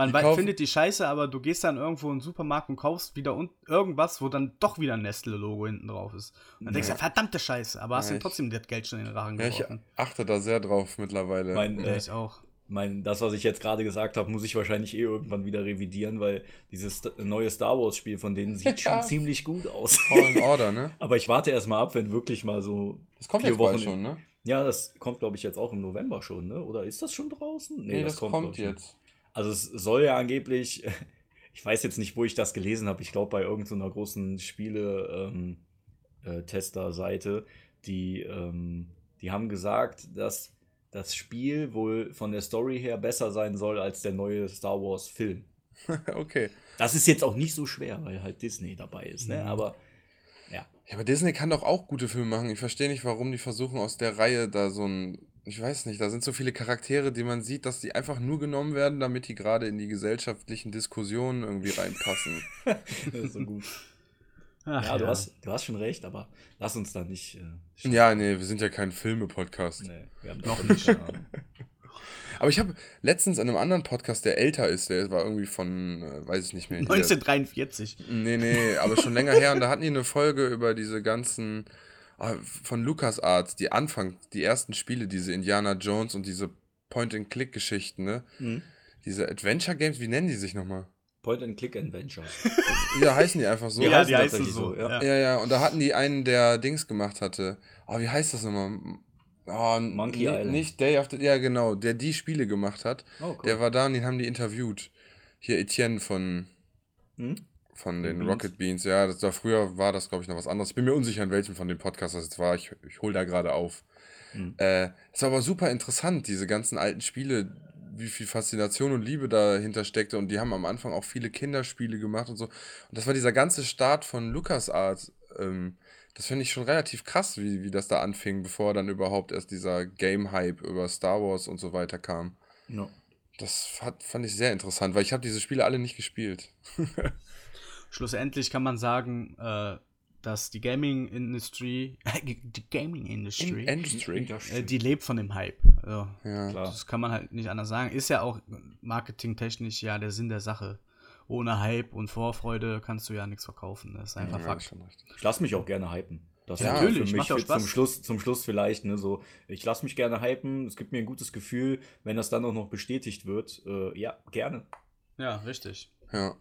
Man Die findet die scheiße, aber du gehst dann irgendwo in den Supermarkt und kaufst wieder un irgendwas, wo dann doch wieder ein Nestle-Logo hinten drauf ist. Und dann denkst du, Ja. verdammte Scheiße, aber hast Ja, ich- trotzdem das Geld schon in den Rachen Ja, ich geworfen. achte da sehr drauf mittlerweile. Mein, Ja, äh, ich auch. mein, das, was ich jetzt gerade gesagt habe, muss ich wahrscheinlich eh irgendwann wieder revidieren, weil dieses neue Star Wars-Spiel von denen sieht ja. *laughs* schon ziemlich gut aus. Fallen *laughs* Order, ne? Aber ich warte erst mal ab, wenn wirklich mal so. Das kommt vier jetzt Wochen schon, ne? Ja, das kommt, glaube ich, jetzt auch im November schon, ne? Oder ist das schon draußen? Nee, nee das, das, kommt, kommt jetzt. Also es soll ja angeblich, *laughs* ich weiß jetzt nicht, wo ich das gelesen habe, ich glaube bei irgendeiner so großen Spiele-Tester-Seite, ähm, äh, die, ähm, die haben gesagt, dass das Spiel wohl von der Story her besser sein soll als der neue Star Wars-Film. *laughs* okay. Das ist jetzt auch nicht so schwer, weil halt Disney dabei ist, ne? Mhm. Aber ja. Ja, aber Disney kann doch auch gute Filme machen. Ich verstehe nicht, warum die versuchen, aus der Reihe da so ein. Ich weiß nicht, da sind so viele Charaktere, die man sieht, dass die einfach nur genommen werden, damit die gerade in die gesellschaftlichen Diskussionen irgendwie reinpassen. *laughs* das ist so gut. Ach, ja, ja, Du, hast, du hast schon recht, aber lass uns da nicht. Äh, ja, nee, wir sind ja kein Filme-Podcast. Nee, wir haben doch nicht. *laughs* aber ich habe letztens in einem anderen Podcast, der älter ist, der war irgendwie von, äh, weiß ich nicht mehr. 1943. Der, nee, nee, aber schon länger her. Und da hatten die eine Folge über diese ganzen von LucasArts, die Anfang, die ersten Spiele, diese Indiana Jones und diese Point-and-Click-Geschichten, ne? Mhm. Diese Adventure Games, wie nennen die sich nochmal? Point-and-Click-Adventure. *laughs* ja, heißen die einfach so. Ja, ja die heißen so. Ja. ja, ja. Und da hatten die einen, der Dings gemacht hatte. Oh, wie heißt das nochmal? Oh, Monkey Island. Nicht Day After. Ja, genau. Der die Spiele gemacht hat. Oh, cool. Der war da und den haben die interviewt. Hier Etienne von. Hm? Von den Beans. Rocket Beans, ja, das war früher war das, glaube ich, noch was anderes. Ich bin mir unsicher, in welchem von den Podcasts das jetzt war. Ich, ich hole da gerade auf. Mhm. Äh, es war aber super interessant, diese ganzen alten Spiele, wie viel Faszination und Liebe dahinter steckte. Und die haben am Anfang auch viele Kinderspiele gemacht und so. Und das war dieser ganze Start von LucasArts. Ähm, das finde ich schon relativ krass, wie, wie das da anfing, bevor dann überhaupt erst dieser Game-Hype über Star Wars und so weiter kam. No. Das hat, fand ich sehr interessant, weil ich habe diese Spiele alle nicht gespielt. *laughs* Schlussendlich kann man sagen, äh, dass die Gaming Industry, *laughs* die Gaming Industry, In Industry. Äh, die lebt von dem Hype. Also, ja. Das kann man halt nicht anders sagen. Ist ja auch marketingtechnisch ja der Sinn der Sache. Ohne Hype und Vorfreude kannst du ja nichts verkaufen. Das ist einfach ja, Fakt. Ich lasse mich auch gerne hypen. Das ja, natürlich, für mich macht zum Schluss, zum Schluss vielleicht, ne, so, ich lasse mich gerne hypen, es gibt mir ein gutes Gefühl, wenn das dann auch noch bestätigt wird, äh, ja, gerne. Ja, richtig. Ja.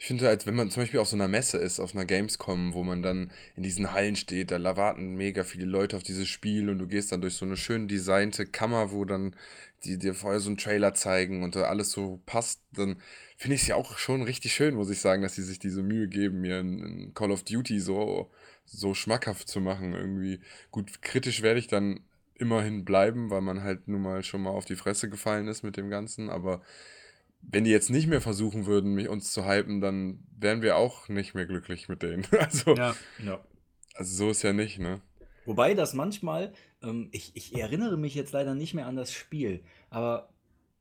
Ich finde, als wenn man zum Beispiel auf so einer Messe ist, auf einer Gamescom, wo man dann in diesen Hallen steht, da warten mega viele Leute auf dieses Spiel und du gehst dann durch so eine schön designte Kammer, wo dann die dir vorher so einen Trailer zeigen und da alles so passt, dann finde ich es ja auch schon richtig schön, muss ich sagen, dass sie sich diese Mühe geben, mir ein Call of Duty so, so schmackhaft zu machen. Irgendwie gut, kritisch werde ich dann immerhin bleiben, weil man halt nun mal schon mal auf die Fresse gefallen ist mit dem Ganzen, aber wenn die jetzt nicht mehr versuchen würden, mich uns zu hypen, dann wären wir auch nicht mehr glücklich mit denen. *laughs* Also, ja, ja. also so ist ja nicht, ne? Wobei das manchmal, ähm, ich, ich erinnere mich jetzt leider nicht mehr an das Spiel, aber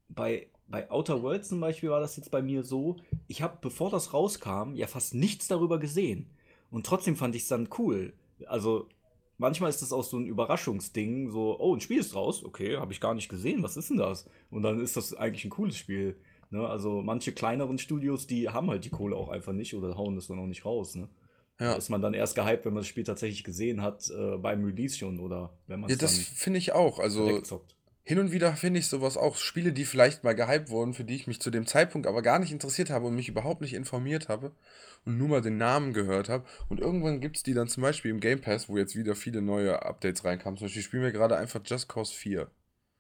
bei, bei Outer Worlds zum Beispiel war das jetzt bei mir so, ich habe, bevor das rauskam, ja fast nichts darüber gesehen. Und trotzdem fand ich es dann cool. Also manchmal ist das auch so ein Überraschungsding, so, oh, ein Spiel ist raus, okay, habe ich gar nicht gesehen, was ist denn das? Und dann ist das eigentlich ein cooles Spiel. Ne? Also manche kleineren Studios, die haben halt die Kohle auch einfach nicht oder hauen das dann auch nicht raus. Ne? Ja. Da ist man dann erst gehypt, wenn man das Spiel tatsächlich gesehen hat, äh, beim Release schon oder wenn man es Ja, das finde ich auch. Also hin und wieder finde ich sowas auch. Spiele, die vielleicht mal gehypt wurden, für die ich mich zu dem Zeitpunkt aber gar nicht interessiert habe und mich überhaupt nicht informiert habe und nur mal den Namen gehört habe. Und irgendwann gibt es die dann zum Beispiel im Game Pass, wo jetzt wieder viele neue Updates reinkamen. Zum Beispiel spielen wir gerade einfach Just Cause 4.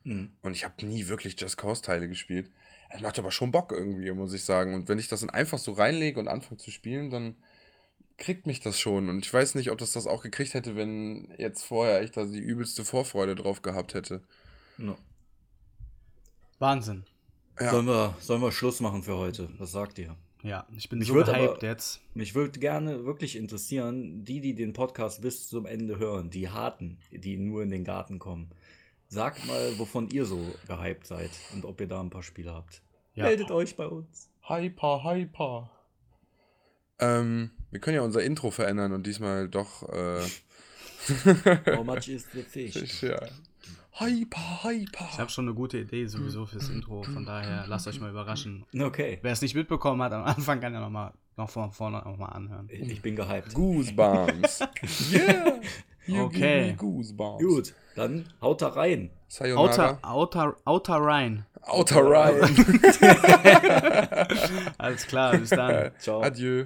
Mhm. Und ich habe nie wirklich Just Cause Teile gespielt. Es macht aber schon Bock irgendwie, muss ich sagen. Und wenn ich das dann einfach so reinlege und anfange zu spielen, dann kriegt mich das schon. Und ich weiß nicht, ob das das auch gekriegt hätte, wenn jetzt vorher ich da die übelste Vorfreude drauf gehabt hätte. No. Wahnsinn. Ja. Sollen, wir, sollen wir Schluss machen für heute? Was sagt ihr? Ja, ich bin mich so hyped jetzt. Mich würde gerne wirklich interessieren, die, die den Podcast bis zum Ende hören, die Harten, die nur in den Garten kommen. Sagt mal, wovon ihr so gehypt seid und ob ihr da ein paar Spiele habt. Ja. Meldet euch bei uns. Hyper, hyper. Ähm, wir können ja unser Intro verändern und diesmal doch. Äh *laughs* How much is the fish? fish ja. Hyper, hyper. Ich habe schon eine gute Idee sowieso fürs Intro, von daher lasst euch mal überraschen. Okay. Wer es nicht mitbekommen hat, am Anfang kann ja noch mal noch von vorne noch mal anhören. Ich bin gehypt. Goosebumps. *laughs* yeah. You okay. Goosebumps. Gut, dann haut da rein. Sayonara. Outer, outer, outer rein. Outer rein. *laughs* Alles klar, bis dann. *laughs* Ciao. Adieu.